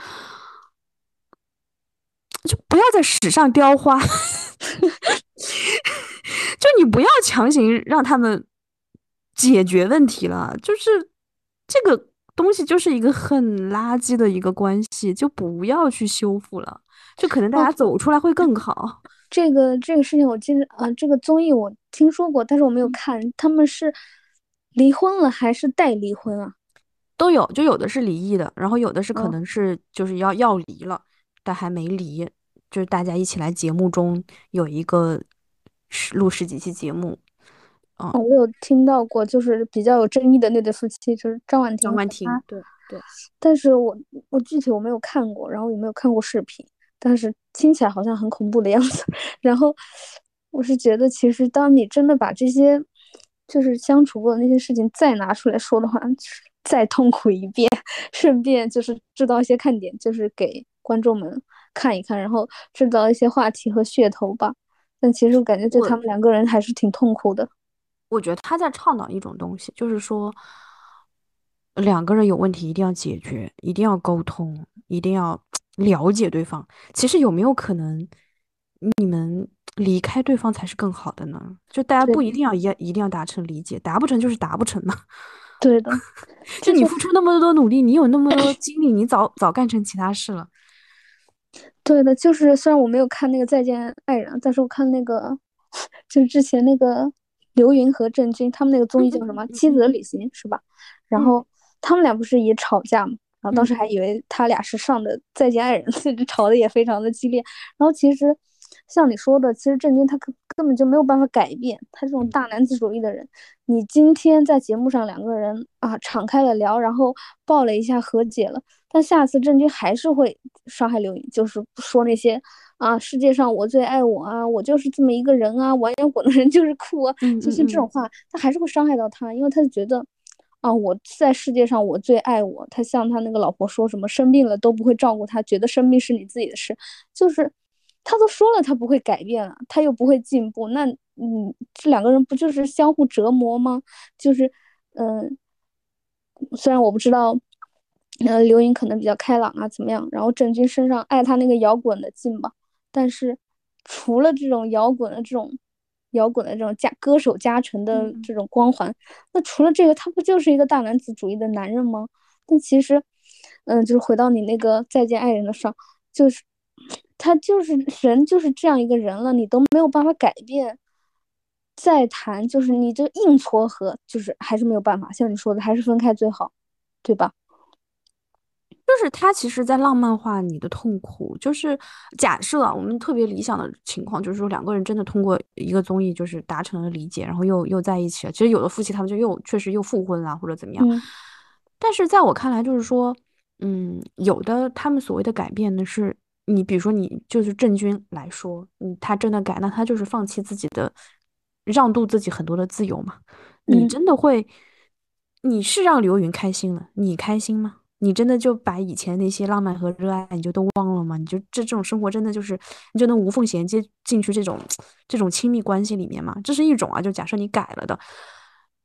就不要在史上雕花。就你不要强行让他们解决问题了，就是这个东西就是一个很垃圾的一个关系，就不要去修复了，就可能大家走出来会更好。这个这个事情我记得啊，这个综艺我听说过，但是我没有看。他们是离婚了还是待离婚啊？都有，就有的是离异的，然后有的是可能是就是要要离了，但还没离，就是大家一起来节目中有一个。录十几期节目，哦，我有听到过，就是比较有争议的那对夫妻，就是张婉婷、张婉婷，对对。但是我我具体我没有看过，然后也没有看过视频，但是听起来好像很恐怖的样子。然后我是觉得，其实当你真的把这些就是相处过的那些事情再拿出来说的话，再痛苦一遍，顺便就是制造一些看点，就是给观众们看一看，然后制造一些话题和噱头吧。但其实我感觉对他们两个人还是挺痛苦的。我觉得他在倡导一种东西，就是说两个人有问题一定要解决，一定要沟通，一定要 了解对方。其实有没有可能你们离开对方才是更好的呢？就大家不一定要一一定要达成理解，达不成就是达不成嘛。对的，就你付出那么多努力，你有那么多精力，你早早干成其他事了。对的，就是虽然我没有看那个《再见爱人》，但是我看那个 就是之前那个。刘云和郑钧他们那个综艺叫什么《妻子的旅行》是吧？然后他们俩不是也吵架嘛？然后当时还以为他俩是上的《再见爱人》，甚 至吵的也非常的激烈。然后其实像你说的，其实郑钧他根根本就没有办法改变他这种大男子主义的人。你今天在节目上两个人啊敞开了聊，然后抱了一下和解了，但下次郑钧还是会伤害刘云，就是说那些。啊，世界上我最爱我啊，我就是这么一个人啊，玩摇滚的人就是酷啊，就是这种话，他还是会伤害到他，因为他就觉得，啊，我在世界上我最爱我，他像他那个老婆说什么生病了都不会照顾他，觉得生病是你自己的事，就是他都说了他不会改变了，他又不会进步，那嗯，这两个人不就是相互折磨吗？就是，嗯，虽然我不知道。呃，刘颖可能比较开朗啊，怎么样？然后郑钧身上爱他那个摇滚的劲吧。但是，除了这种摇滚的这种摇滚的这种加歌手加成的这种光环，那除了这个，他不就是一个大男子主义的男人吗？但其实，嗯，就是回到你那个再见爱人的事儿，就是他就是人就是这样一个人了，你都没有办法改变。再谈就是你这硬撮合，就是还是没有办法。像你说的，还是分开最好，对吧？就是他其实，在浪漫化你的痛苦。就是假设我们特别理想的情况，就是说两个人真的通过一个综艺，就是达成了理解，然后又又在一起了。其实有的夫妻他们就又确实又复婚了，或者怎么样。但是在我看来，就是说，嗯，有的他们所谓的改变呢，是你比如说你就是郑钧来说，嗯，他真的改，那他就是放弃自己的，让渡自己很多的自由嘛。你真的会，你是让刘云开心了，你开心吗？你真的就把以前那些浪漫和热爱你就都忘了吗？你就这这种生活真的就是你就能无缝衔接进去这种这种亲密关系里面吗？这是一种啊，就假设你改了的，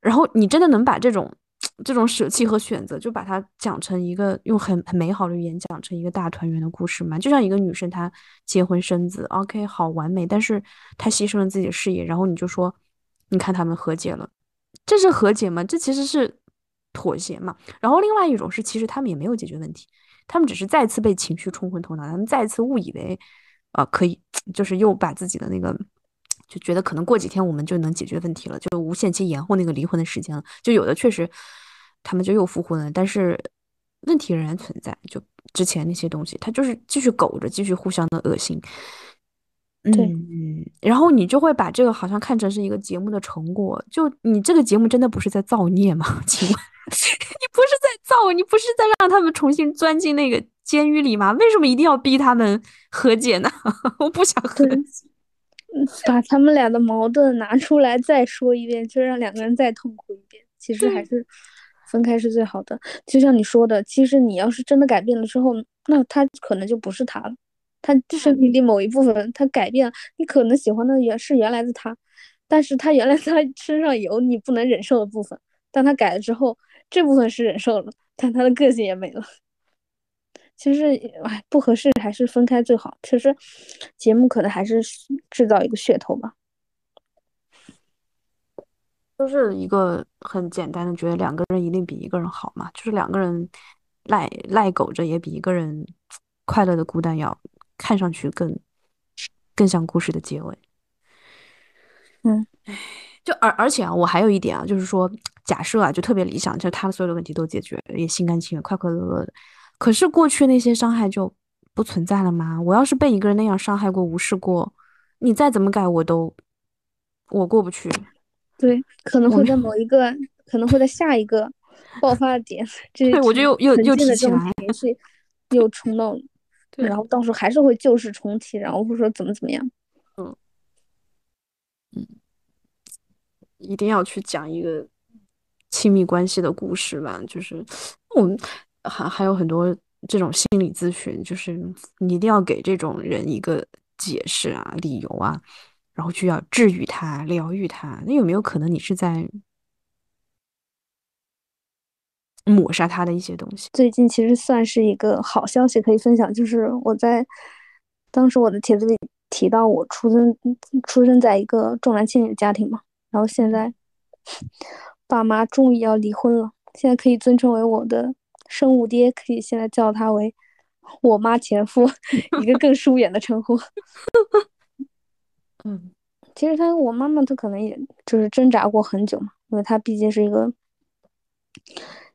然后你真的能把这种这种舍弃和选择，就把它讲成一个用很很美好的语言讲成一个大团圆的故事嘛？就像一个女生她结婚生子，OK 好完美，但是她牺牲了自己的事业，然后你就说你看他们和解了，这是和解吗？这其实是。妥协嘛，然后另外一种是，其实他们也没有解决问题，他们只是再次被情绪冲昏头脑，他们再次误以为，呃，可以，就是又把自己的那个，就觉得可能过几天我们就能解决问题了，就无限期延后那个离婚的时间了。就有的确实，他们就又复婚了，但是问题仍然存在，就之前那些东西，他就是继续苟着，继续互相的恶心。嗯，然后你就会把这个好像看成是一个节目的成果，就你这个节目真的不是在造孽吗？请问，你不是在造，你不是在让他们重新钻进那个监狱里吗？为什么一定要逼他们和解呢？我不想和解，把他们俩的矛盾拿出来再说一遍，就让两个人再痛苦一遍。其实还是分开是最好的。就像你说的，其实你要是真的改变了之后，那他可能就不是他了。他身体里某一部分他改变了，你可能喜欢的原是原来的他，但是他原来 他身上有你不能忍受的部分，但他改了之后，这部分是忍受了，但他的个性也没了。其实，哎，不合适还是分开最好。其实，节目可能还是制造一个噱头吧，就是一个很简单的，觉得两个人一定比一个人好嘛，就是两个人赖赖狗着也比一个人快乐的孤单要。看上去更更像故事的结尾，嗯，就而而且啊，我还有一点啊，就是说，假设啊，就特别理想，就是他的所有的问题都解决了，也心甘情愿、快快乐乐的。可是过去那些伤害就不存在了吗？我要是被一个人那样伤害过、无视过，你再怎么改，我都我过不去。对，可能会在某一个，可能会在下一个 爆发的点，这对我就又又又提起来，情绪又冲到。然后到时候还是会旧事重提，然后或者说怎么怎么样，嗯，嗯，一定要去讲一个亲密关系的故事吧。就是我们还还有很多这种心理咨询，就是你一定要给这种人一个解释啊、理由啊，然后就要治愈他、疗愈他。那有没有可能你是在？抹杀他的一些东西。最近其实算是一个好消息可以分享，就是我在当时我的帖子里提到，我出生出生在一个重男轻女的家庭嘛，然后现在爸妈终于要离婚了，现在可以尊称为我的生物爹，可以现在叫他为我妈前夫，一个更疏远的称呼。嗯，其实他我妈妈她可能也就是挣扎过很久嘛，因为她毕竟是一个。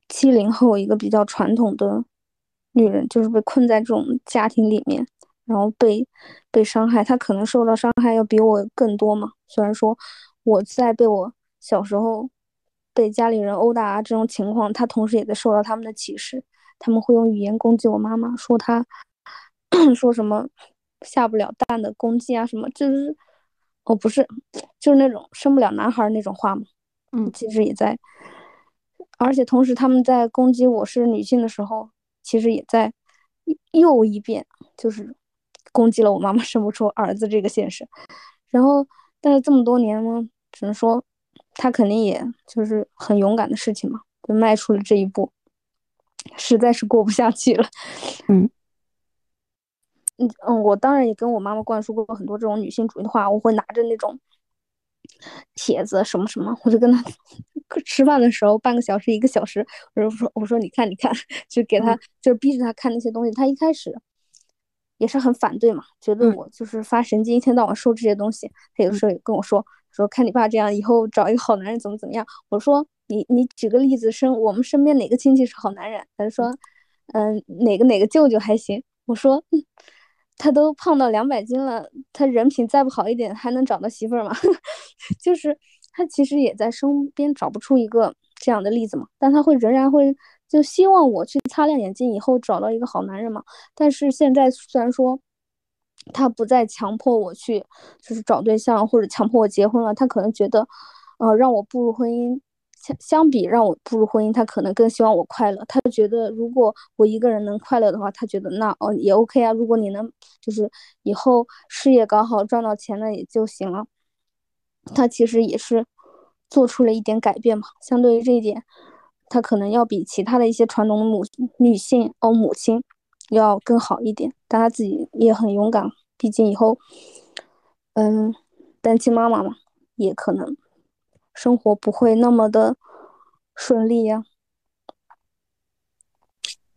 七零后一个比较传统的女人，就是被困在这种家庭里面，然后被被伤害。她可能受到伤害要比我更多嘛。虽然说我在被我小时候被家里人殴打啊这种情况，她同时也在受到他们的歧视。他们会用语言攻击我妈妈，说她 说什么下不了蛋的公鸡啊什么，就是哦不是，就是那种生不了男孩那种话嘛。嗯，其实也在。而且同时，他们在攻击我是女性的时候，其实也在又一遍，就是攻击了我妈妈生不出儿子这个现实。然后，但是这么多年呢，只能说他肯定也就是很勇敢的事情嘛，就迈出了这一步，实在是过不下去了。嗯嗯嗯，我当然也跟我妈妈灌输过很多这种女性主义的话，我会拿着那种。帖子什么什么，我就跟她吃饭的时候，半个小时一个小时，我就说我说你看你看，就给他就逼着她看那些东西。她一开始也是很反对嘛，觉得我就是发神经，一天到晚说这些东西。他有时候也跟我说说看你爸这样，以后找一个好男人怎么怎么样。我说你你举个例子，身我们身边哪个亲戚是好男人？他就说嗯哪个哪个舅舅还行。我说。他都胖到两百斤了，他人品再不好一点，还能找到媳妇儿吗？就是他其实也在身边找不出一个这样的例子嘛，但他会仍然会就希望我去擦亮眼睛，以后找到一个好男人嘛。但是现在虽然说他不再强迫我去，就是找对象或者强迫我结婚了，他可能觉得，呃，让我步入婚姻。相相比让我步入婚姻，他可能更希望我快乐。他觉得如果我一个人能快乐的话，他觉得那哦也 OK 啊。如果你能就是以后事业搞好，赚到钱了也就行了。他其实也是做出了一点改变嘛。相对于这一点，他可能要比其他的一些传统的母女性哦母亲要更好一点。但他自己也很勇敢，毕竟以后嗯单亲妈妈嘛，也可能。生活不会那么的顺利呀，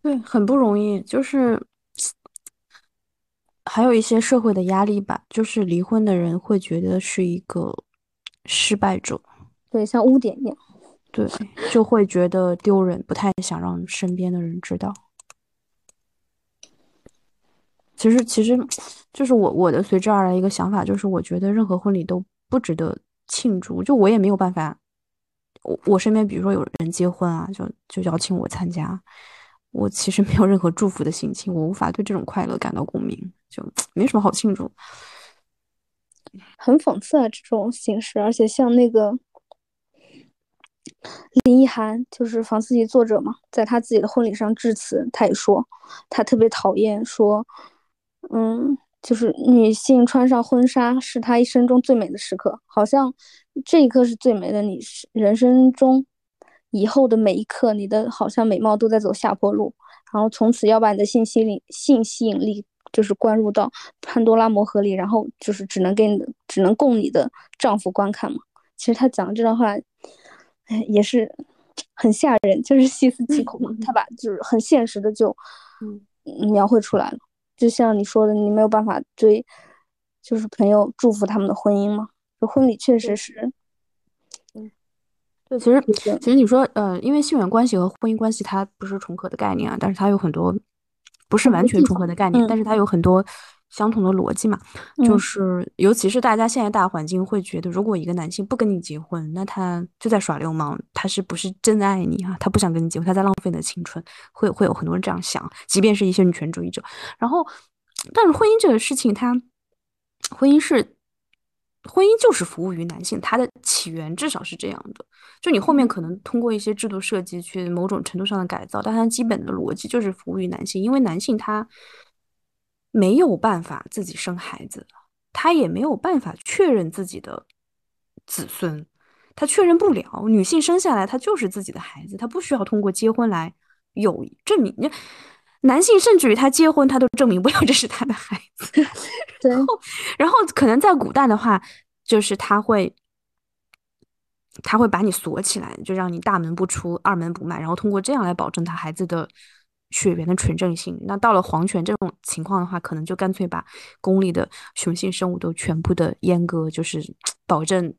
对，很不容易，就是还有一些社会的压力吧，就是离婚的人会觉得是一个失败者，对，像污点一样，对，就会觉得丢人，不太想让身边的人知道。其实，其实就是我我的随之而来一个想法，就是我觉得任何婚礼都不值得。庆祝就我也没有办法，我我身边比如说有人结婚啊，就就邀请我参加，我其实 没有任何祝福的心情，我无法对这种快乐感到共鸣，就 没什么好庆祝。很讽刺啊，这种形式，而且像那个林奕涵，就是房思琪作者嘛，在他自己的婚礼上致辞，他也说他特别讨厌说，嗯。就是女性穿上婚纱是她一生中最美的时刻，好像这一刻是最美的。你人生中以后的每一刻，你的好像美貌都在走下坡路，然后从此要把你的性吸力性吸引力就是灌入到潘多拉魔盒里，然后就是只能给你的只能供你的丈夫观看嘛。其实他讲的这段话，哎，也是很吓人，就是细思极恐嘛。他把就是很现实的就描绘出来了。就像你说的，你没有办法对，就是朋友祝福他们的婚姻嘛？就婚礼确实是，嗯，对，其实其实你说，呃，因为性缘关系和婚姻关系它不是重合的概念啊，但是它有很多不是完全重合的概念，但是它有很多。相同的逻辑嘛，就是尤其是大家现在大环境会觉得，如果一个男性不跟你结婚，那他就在耍流氓，他是不是真的爱你啊？他不想跟你结婚，他在浪费你的青春，会会有很多人这样想，即便是一些女权主义者。然后，但是婚姻这个事情，它婚姻是婚姻就是服务于男性，它的起源至少是这样的。就你后面可能通过一些制度设计去某种程度上的改造，但它基本的逻辑就是服务于男性，因为男性他没有办法自己生孩子，他也没有办法确认自己的子孙，他确认不了。女性生下来她就是自己的孩子，她不需要通过结婚来有证明。男性甚至于他结婚，他都证明不了这是他的孩子。然后，然后可能在古代的话，就是他会，他会把你锁起来，就让你大门不出，二门不迈，然后通过这样来保证他孩子的血缘的纯正性。那到了皇权这种情况的话，可能就干脆把宫里的雄性生物都全部的阉割，就是 保证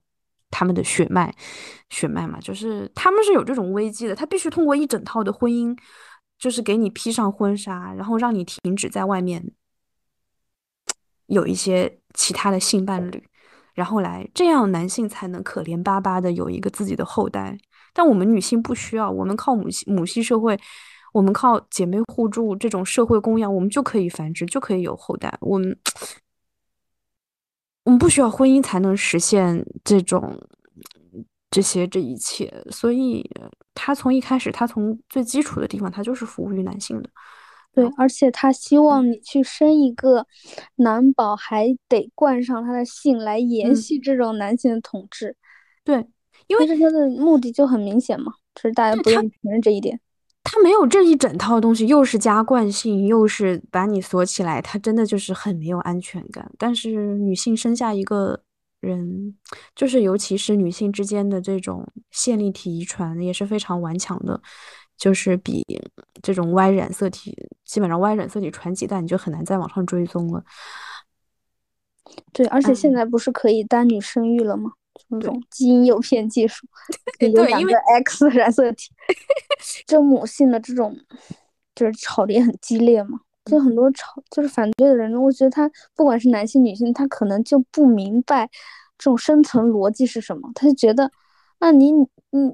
他们的血脉，血脉嘛，就是他们是有这种危机的，他必须通过一整套的婚姻。就是给你披上婚纱，然后让你停止在外面有一些其他的性伴侣，然后来这样男性才能可怜巴巴的有一个自己的后代。但我们女性不需要，我们靠母系母系社会，我们靠姐妹互助这种社会供养，我们就可以繁殖，就可以有后代。我们我们不需要婚姻才能实现这种。这些这一切，所以他从一开始，他从最基础的地方，他就是服务于男性的。对，而且他希望你去生一个男宝，还得冠上他的姓来延续这种男性的统治。对，因为他的目的就很明显嘛，只是大家不愿意承认这一点。他没有这一整套东西，又是加惯性，又是把你锁起来，他真的就是很没有安全感。但是女性生下一个。人就是，尤其是女性之间的这种线粒体遗传也是非常顽强的，就是比这种 Y 染色体，基本上 Y 染色体传几代你就很难再往上追踪了。对，而且现在不是可以单女生育了吗？那种基因诱骗技术，有两个 X 染色体，就母性的这种，就是吵得也很激烈嘛。就很多吵，就是反对的人，我觉得他不管是男性女性，他可能就不明白这种深层逻辑是什么。他就觉得，那，你你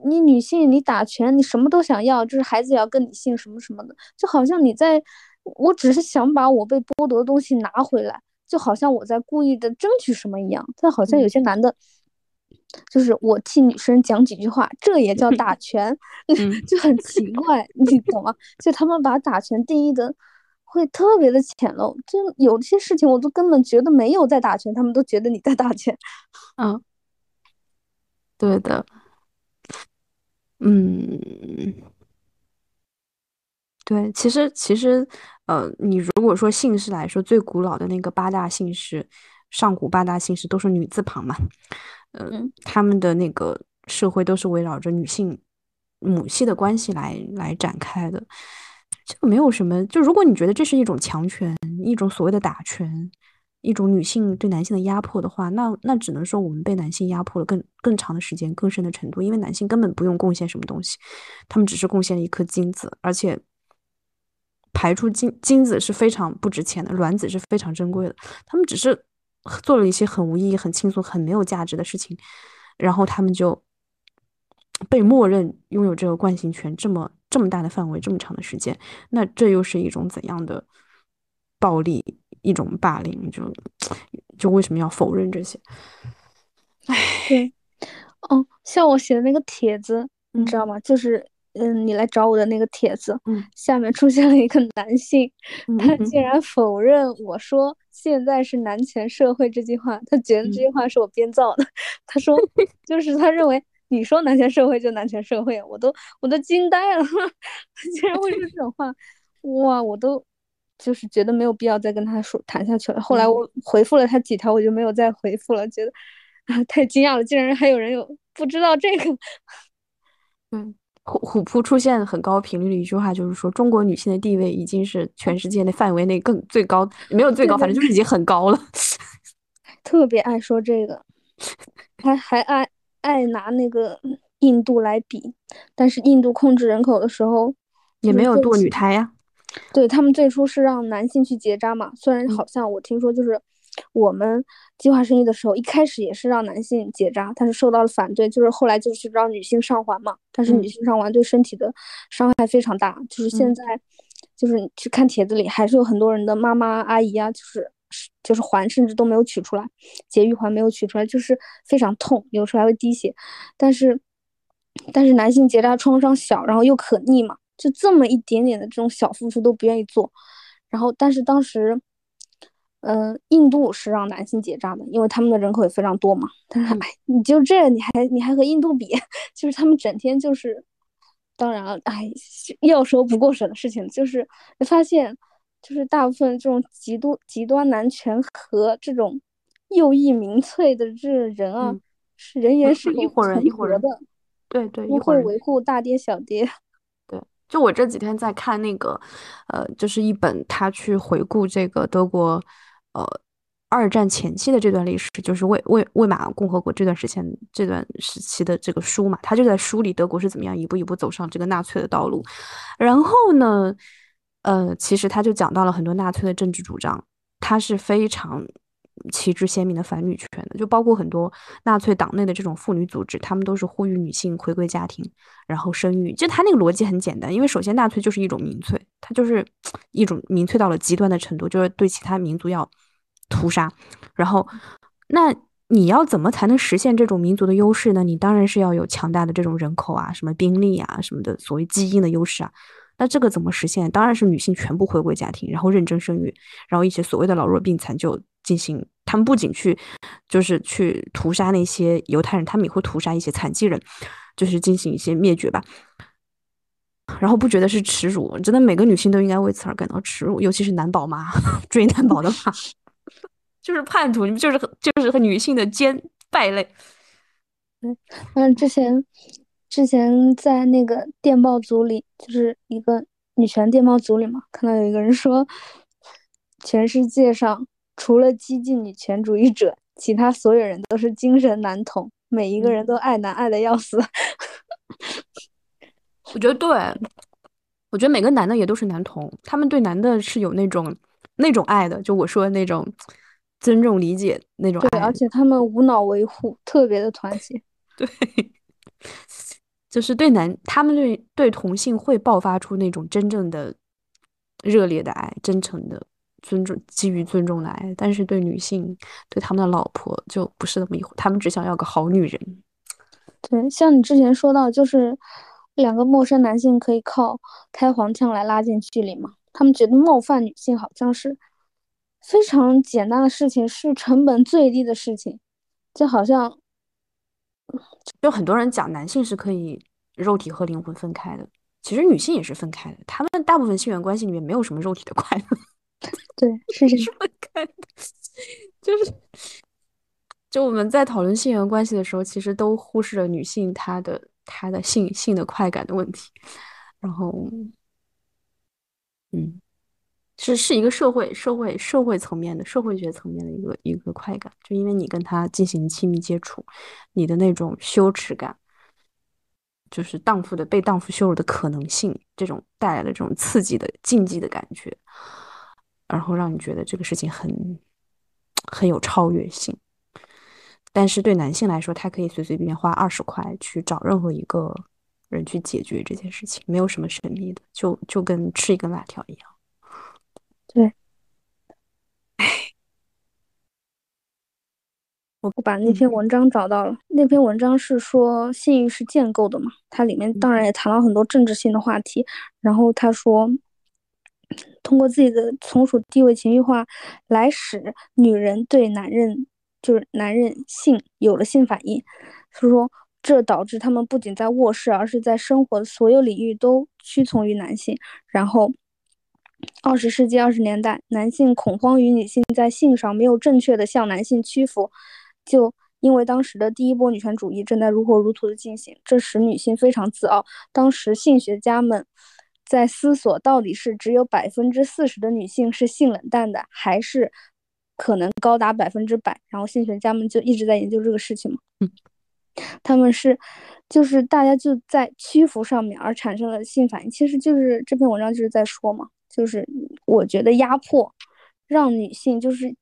你女性，你打拳，你什么都想要，就是孩子也要跟你姓什么什么的，就好像你在，我只是想把我被剥夺的东西拿回来，就好像我在故意的争取什么一样。但好像有些男的，就是我替女生讲几句话，这也叫打 拳，就很奇怪，你懂吗？就他们把打拳定义的。会特别的浅陋，就有些事情我都根本觉得没有在打拳，他们都觉得你在打拳。嗯，对的，嗯，对，其实其实，呃，你如果说姓氏来说，最古老的那个八大姓氏，上古八大姓氏都是女字旁嘛，嗯，他们的那个社会都是围绕着女性母系的关系来来展开的。就没有什么，就如果你觉得这是一种强权，一种所谓的打拳，一种女性对男性的压迫的话，那那只能说我们被男性压迫了更更长的时间、更深的程度，因为男性根本不用贡献什么东西，他们只是贡献了一颗精子，而且排出精精子是非常不值钱的，卵子是非常珍贵的，他们只是做了一些很无意义、很轻松、很没有价值的事情，然后他们就被默认拥有这个惯性权，这么。这么大的范围，这么长的时间，那这又是一种怎样的暴力？一种霸凌？就就为什么要否认这些？唉，对，哦，像我写的那个帖子，你知道吗？就是嗯，你来找我的那个帖子，嗯，下面出现了一个男性，他竟然否认我说现在是男权社会这句话，他觉得这句话是我编造的。他说，就是他认为。你说男权社会就男权社会，我都我都惊呆了，竟然会说这种话，哇，我都就是觉得没有必要再跟他说谈下去了。后来我回复了他几条，我就没有再回复了，觉得啊太惊讶了，竟然还有人有不知道这个。嗯，虎虎扑出现很高频率的一句话就是说，中国女性的地位已经是全世界的范围内更最高，没有最高，反正就是已经很高了。特别爱说这个，还还爱。爱拿那个印度来比，但是印度控制人口的时候也没有堕女胎呀。对他们最初是让男性去结扎嘛，虽然好像我听说就是我们计划生育的时候一开始也是让男性结扎，但是受到了反对，就是后来就是让女性上环嘛，但是女性上环对身体的伤害非常大，就是现在就是去看帖子里还是有很多人的妈妈阿姨啊，就是就是环甚至都没有取出来，节育环没有取出来，就是非常痛，流出来会滴血。但是，但是男性结扎创伤小，然后又可逆嘛，就这么一点点的这种小付出都不愿意做。然后，但是当时，嗯，印度是让男性结扎的，因为他们的人口也非常多嘛。但是，哎，你就这，你还你还和印度比，就是他们整天就是，当然了，哎，要说不过审的事情，就是发现。就是大部分这种极度极端男权和这种右翼民粹的这人啊，是人言是一伙人一伙人的，对对，不会维护大爹小爹。对，就我这几天在看那个，呃，就是一本他去回顾这个德国，呃，二战前期的这段历史，就是魏魏魏玛共和国这段时间这段时期的这个书嘛，他就在梳理德国是怎么样一步一步走上这个纳粹的道路，然后呢。呃，其实他就讲到了很多纳粹的政治主张，他是非常旗帜鲜明的反女权的，就包括很多纳粹党内的这种妇女组织，他们都是呼吁女性回归家庭，然后生育。就他那个逻辑很简单，因为首先纳粹就是一种民粹，他就是 一种民粹到了极端的程度，就是对其他民族要屠杀。然后，那你要怎么才能实现这种民族的优势呢？你当然是要有强大的这种人口啊，什么兵力啊，什么的，所谓基因的优势啊。那这个怎么实现？当然是女性全部回归家庭，然后认真生育，然后一些所谓的老弱病残就进行，他们不仅去，就是去屠杀那些犹太人，他们也会屠杀一些残疾人，就是进行一些灭绝吧。然后不觉得是耻辱？真的每个女性都应该为此而感到耻辱，尤其是男宝妈 追男宝的话，就是叛徒，你们就是就是和女性的奸败类。嗯，之前。之前在那个电报组里，就是一个女权电报组里嘛，看到有一个人说，全世界上除了激进女权主义者，其他所有人都是精神男童，每一个人都爱男爱的要死。我觉得对，我觉得每个男的也都是男童，他们对男的是有那种那种爱的，就我说的那种尊重理解那种爱。对，而且他们无脑维护，特别的团结。对。就是对男，他们对对同性会爆发出那种真正的热烈的爱，真诚的尊重，基于尊重来。但是对女性，对他们的老婆就不是那么一回，他们只想要个好女人。对，像你之前说到，就是两个陌生男性可以靠开黄腔来拉近距离嘛？他们觉得冒犯女性好像是非常简单的事情，是成本最低的事情，就好像。就很多人讲男性是可以肉体和灵魂分开的，其实女性也是分开的。他们大部分性缘关系里面没有什么肉体的 快乐，对，是是分开 的。就是，就我们在讨论性缘关系的时候，其实都忽视了女性她的她的性性的快感的问题。然后，嗯。是是一个社会社会社会层面的社会学层面的一个一个快感，就因为你跟他进行亲密接触，你的那种羞耻感，就是荡妇的被荡妇羞辱的可能性，这种带来的这种刺激的禁忌的感觉，然后让你觉得这个事情很很有超越性。但是对男性来说，他可以随随便便花二十块去找任何一个人去解决这件事情，没有什么神秘的，就就跟吃一根辣条一样。对，我把那篇文章找到了。那篇文章是说性欲是建构的嘛？它里面当然也谈了很多政治性的话题。然后他说，通过自己的从属地位情绪化来使女人对男人，就是男人性有了性反应。所以说，这导致他们不仅在卧室，而是在生活的所有领域都屈从于男性。然后。二十世纪二十年代，男性恐慌于女性在性上没有正确的向男性屈服，就因为当时的第一波女权主义正在如火如荼的进行，这使女性非常自傲。当时性学家们在思索，到底是只有百分之四十的女性是性冷淡的，还是可能高达百分之百？然后性学家们就一直在研究这个事情嘛。嗯，他们是，就是大家就在屈服上面而产生了性反应。其实就是这篇文章就是在说嘛。就是我觉得压迫让女性就是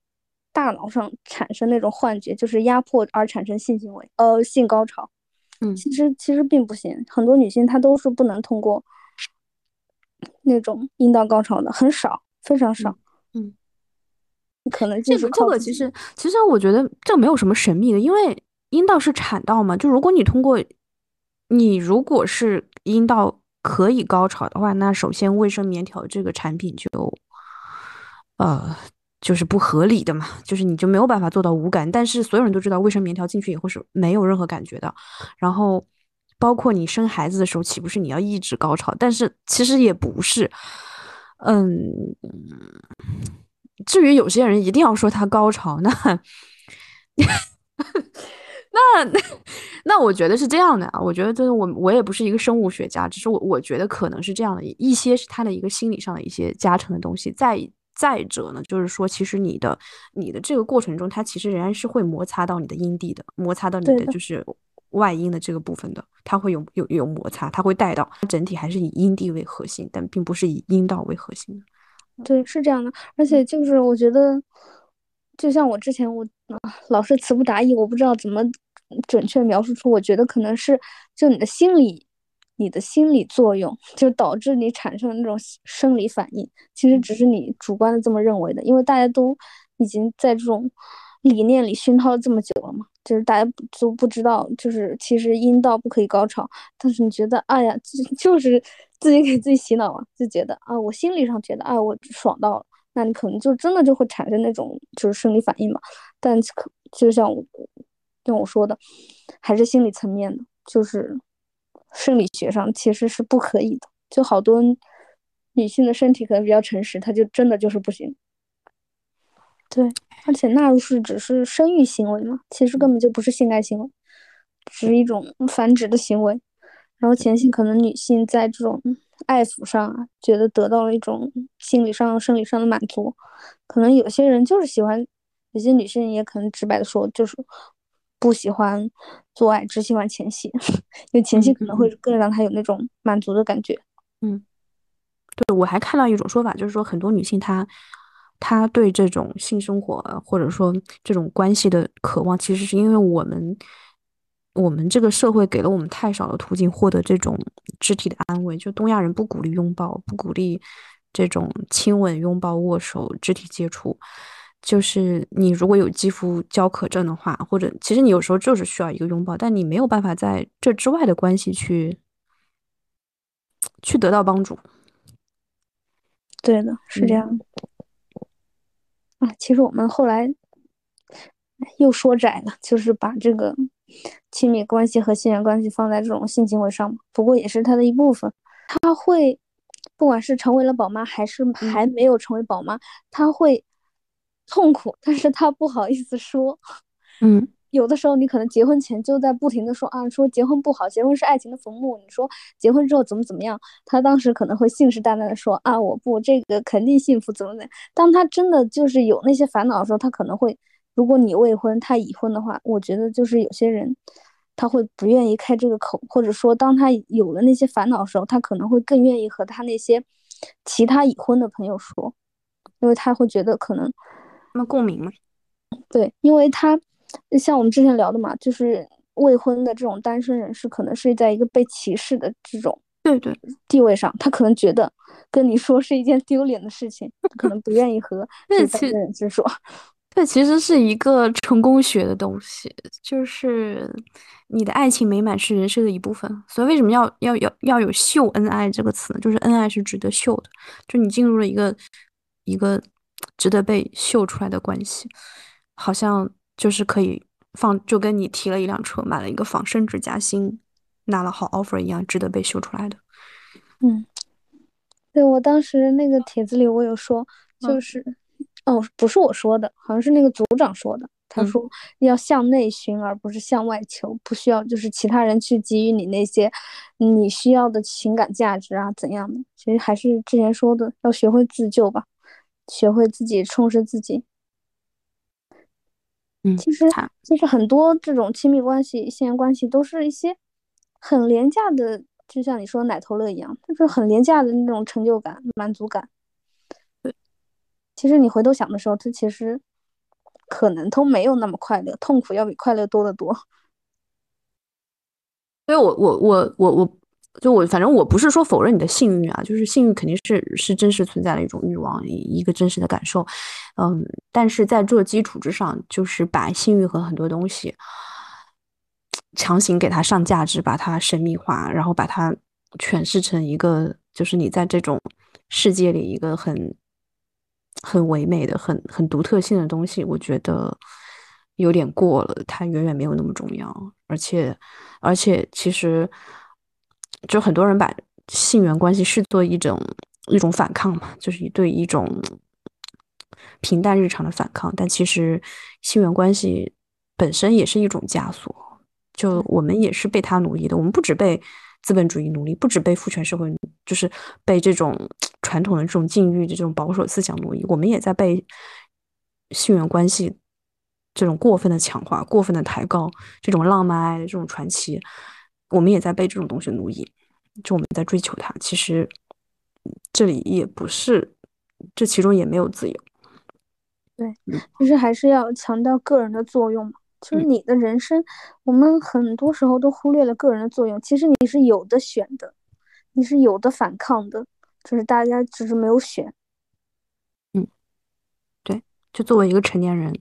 大脑上产生那种幻觉，就是压迫而产生性行为，呃，性高潮。嗯，其实其实并不行，很多女性她都是不能通过那种阴道高潮的，很少，非常少。嗯，可能这个这个其实其实我觉得这没有什么神秘的，因为阴道是产道嘛，就如果你通过你如果是阴道可以高潮的话，那首先卫生棉条这个产品就呃就是不合理的嘛，就是你就没有办法做到无感。但是所有人都知道卫生棉条进去以后是没有任何感觉的，然后包括你生孩子的时候岂不是你要抑制高潮？但是其实也不是，嗯。至于有些人一定要说他高潮，那 那那那我觉得是这样的啊，我觉得就是我我也不是一个生物学家，只是我我觉得可能是这样的，一些是他的一个心理上的一些加成的东西。再再者呢，就是说其实你的你的这个过程中，它其实仍然是会摩擦到你的阴蒂的，摩擦到你的就是外阴的这个部分的，它会有有有摩擦，它会带到整体还是以阴蒂为核心，但并不是以阴道为核心的。对，是这样的，而且就是我觉得，就像我之前我啊老是词不达意，我不知道怎么准确描述出，我觉得可能是就你的心理，你的心理作用就导致你产生那种生理反应，其实只是你主观的这么认为的，因为大家都已经在这种理念里熏陶了这么久了嘛，就是大家都不知道，就是其实阴道不可以高潮，但是你觉得，哎呀，就 就是。自己给自己洗脑啊，就觉得啊，我心理上觉得啊，我爽到了，那你可能就真的就会产生那种就是生理反应嘛。但可就像我像我说的，还是心理层面的，就是生理学上其实是不可以的。就好多女性的身体可能比较诚实，她就真的就是不行。对，而且纳入是只是生育行为嘛，其实根本就不是性爱行为，只是一种繁殖的行为。然后前性可能女性在这种爱抚上啊，觉得得到了一种心理上、生理上的满足，可能有些人就是喜欢，有些女性也可能直白的说，就是不喜欢做爱，只喜欢前戏，因为前戏可能会更让她有那种满足的感觉。嗯，对我还看到一种说法，就是说很多女性她她对这种性生活或者说这种关系的渴望，其实是因为我们。我们这个社会给了我们太少的途径获得这种肢体的安慰，就东亚人不鼓励拥抱，不鼓励这种亲吻、拥抱、握手、肢体接触。就是你如果有肌肤焦渴症的话，或者其实你有时候就是需要一个拥抱，但你没有办法在这之外的关系去去得到帮助。对的，是这样。啊，其实我们后来又说窄了，就是把这个。亲密关系和性缘关系放在这种性行为上不过也是他的一部分。他会，不管是成为了宝妈还是还没有成为宝妈，他会痛苦，但是他不好意思说。嗯，有的时候你可能结婚前就在不停的说啊，说结婚不好，结婚是爱情的坟墓。你说结婚之后怎么怎么样？他当时可能会信誓旦旦的说啊，我不，这个肯定幸福，怎么怎么样。当他真的就是有那些烦恼的时候，他可能会。如果你未婚，他已婚的话，我觉得就是有些人他会不愿意开这个口，或者说当他有了那些烦恼的时候，他可能会更愿意和他那些其他已婚的朋友说，因为他会觉得可能那么共鸣嘛。对，因为他像我们之前聊的嘛，就是未婚的这种单身人士，可能是在一个被歧视的这种对对地位上，他可能觉得跟你说是一件丢脸的事情，可能不愿意和 这单身人士说。这其实是一个成功学的东西，就是你的爱情美满是人生的一部分。所以为什么要要要要有秀恩爱这个词呢？就是恩爱是值得秀的，就你进入了一个一个值得被秀出来的关系，好像就是可以放，就跟你提了一辆车，买了一个仿，升职加薪，拿了好 offer 一样，值得被秀出来的。嗯，对我当时那个帖子里我有说，就是。哦，不是我说的，好像是那个组长说的。他说要向内寻，而不是向外求，不需要就是其他人去给予你那些你需要的情感价值啊怎样的。其实还是之前说的，要学会自救吧，学会自己充实自己。嗯，其实其实很多这种亲密关系、性缘关系都是一些很廉价的，就像你说奶头乐一样，就是很廉价的那种成就感、满足感。其实你回头想的时候，他其实可能都没有那么快乐，痛苦要比快乐多得多。所以我我我我我就我反正我不是说否认你的性欲啊，就是性欲肯定是是真实存在的一种欲望，一个真实的感受，嗯，但是在这基础之上，就是把性欲和很多东西强行给它上价值，把它神秘化，然后把它诠释成一个就是你在这种世界里一个很很唯美的、很很独特性的东西，我觉得有点过了，它远远没有那么重要，而且而且其实。就很多人把性缘关系视作一种一种反抗嘛，就是对一种平淡日常的反抗。但其实性缘关系本身也是一种枷锁，就我们也是被他奴役的。我们不止被资本主义奴隶，不止被父权社会，就是被这种 传统的这种禁欲的这种保守思想奴役，我们也在被性缘关系这种过分的强化、过分的抬高，这种浪漫爱的这种传奇。我们也在被这种东西奴役，就我们在追求它。其实这里也不是，这其中也没有自由。对，就是还是要强调个人的作用嘛。就是你的人生，我们很多时候都忽略了个人的作用。其实你是有的选的，你是有的反抗的，只是大家只是没有选。嗯，对，就作为一个成年人。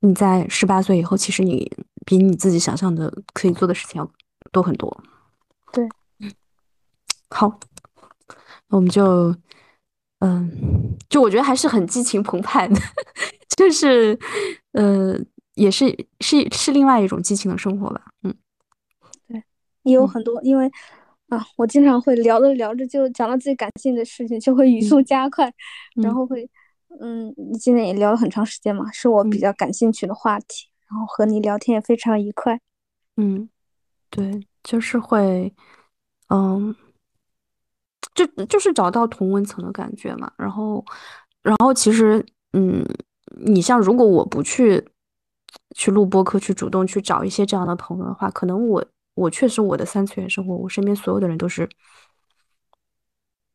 你在十八岁以后，其实你比你自己想象的可以做的事情要多很多。对，嗯，好，那我们就，嗯，就我觉得还是很激情澎湃的，就是，呃，也是是是另外一种激情的生活吧。嗯，对，也有很多，因为啊，我经常会聊着聊着就讲到自己感兴趣的事情，就会语速加快，然后会。嗯，你今天也聊了很长时间嘛，是我比较感兴趣的话题，然后和你聊天也非常愉快。嗯，对，就是会，嗯，就就是找到同温层的感觉嘛。然后，然后其实，嗯，你像如果我不去去录播课，去主动去找一些这样的朋友的话，可能我我确实我的三次元生活，我身边所有的人都是。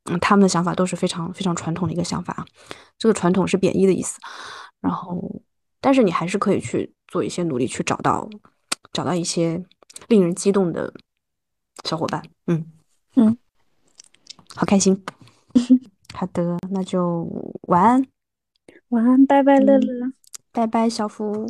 嗯，他们的想法都是非常非常传统的一个想法啊，这个传统是贬义的意思。然后，但是你还是可以去做一些努力，去找到找到一些令人激动的小伙伴。嗯嗯，好开心。好的，那就晚安，晚安，拜拜，乐乐，拜拜，小福。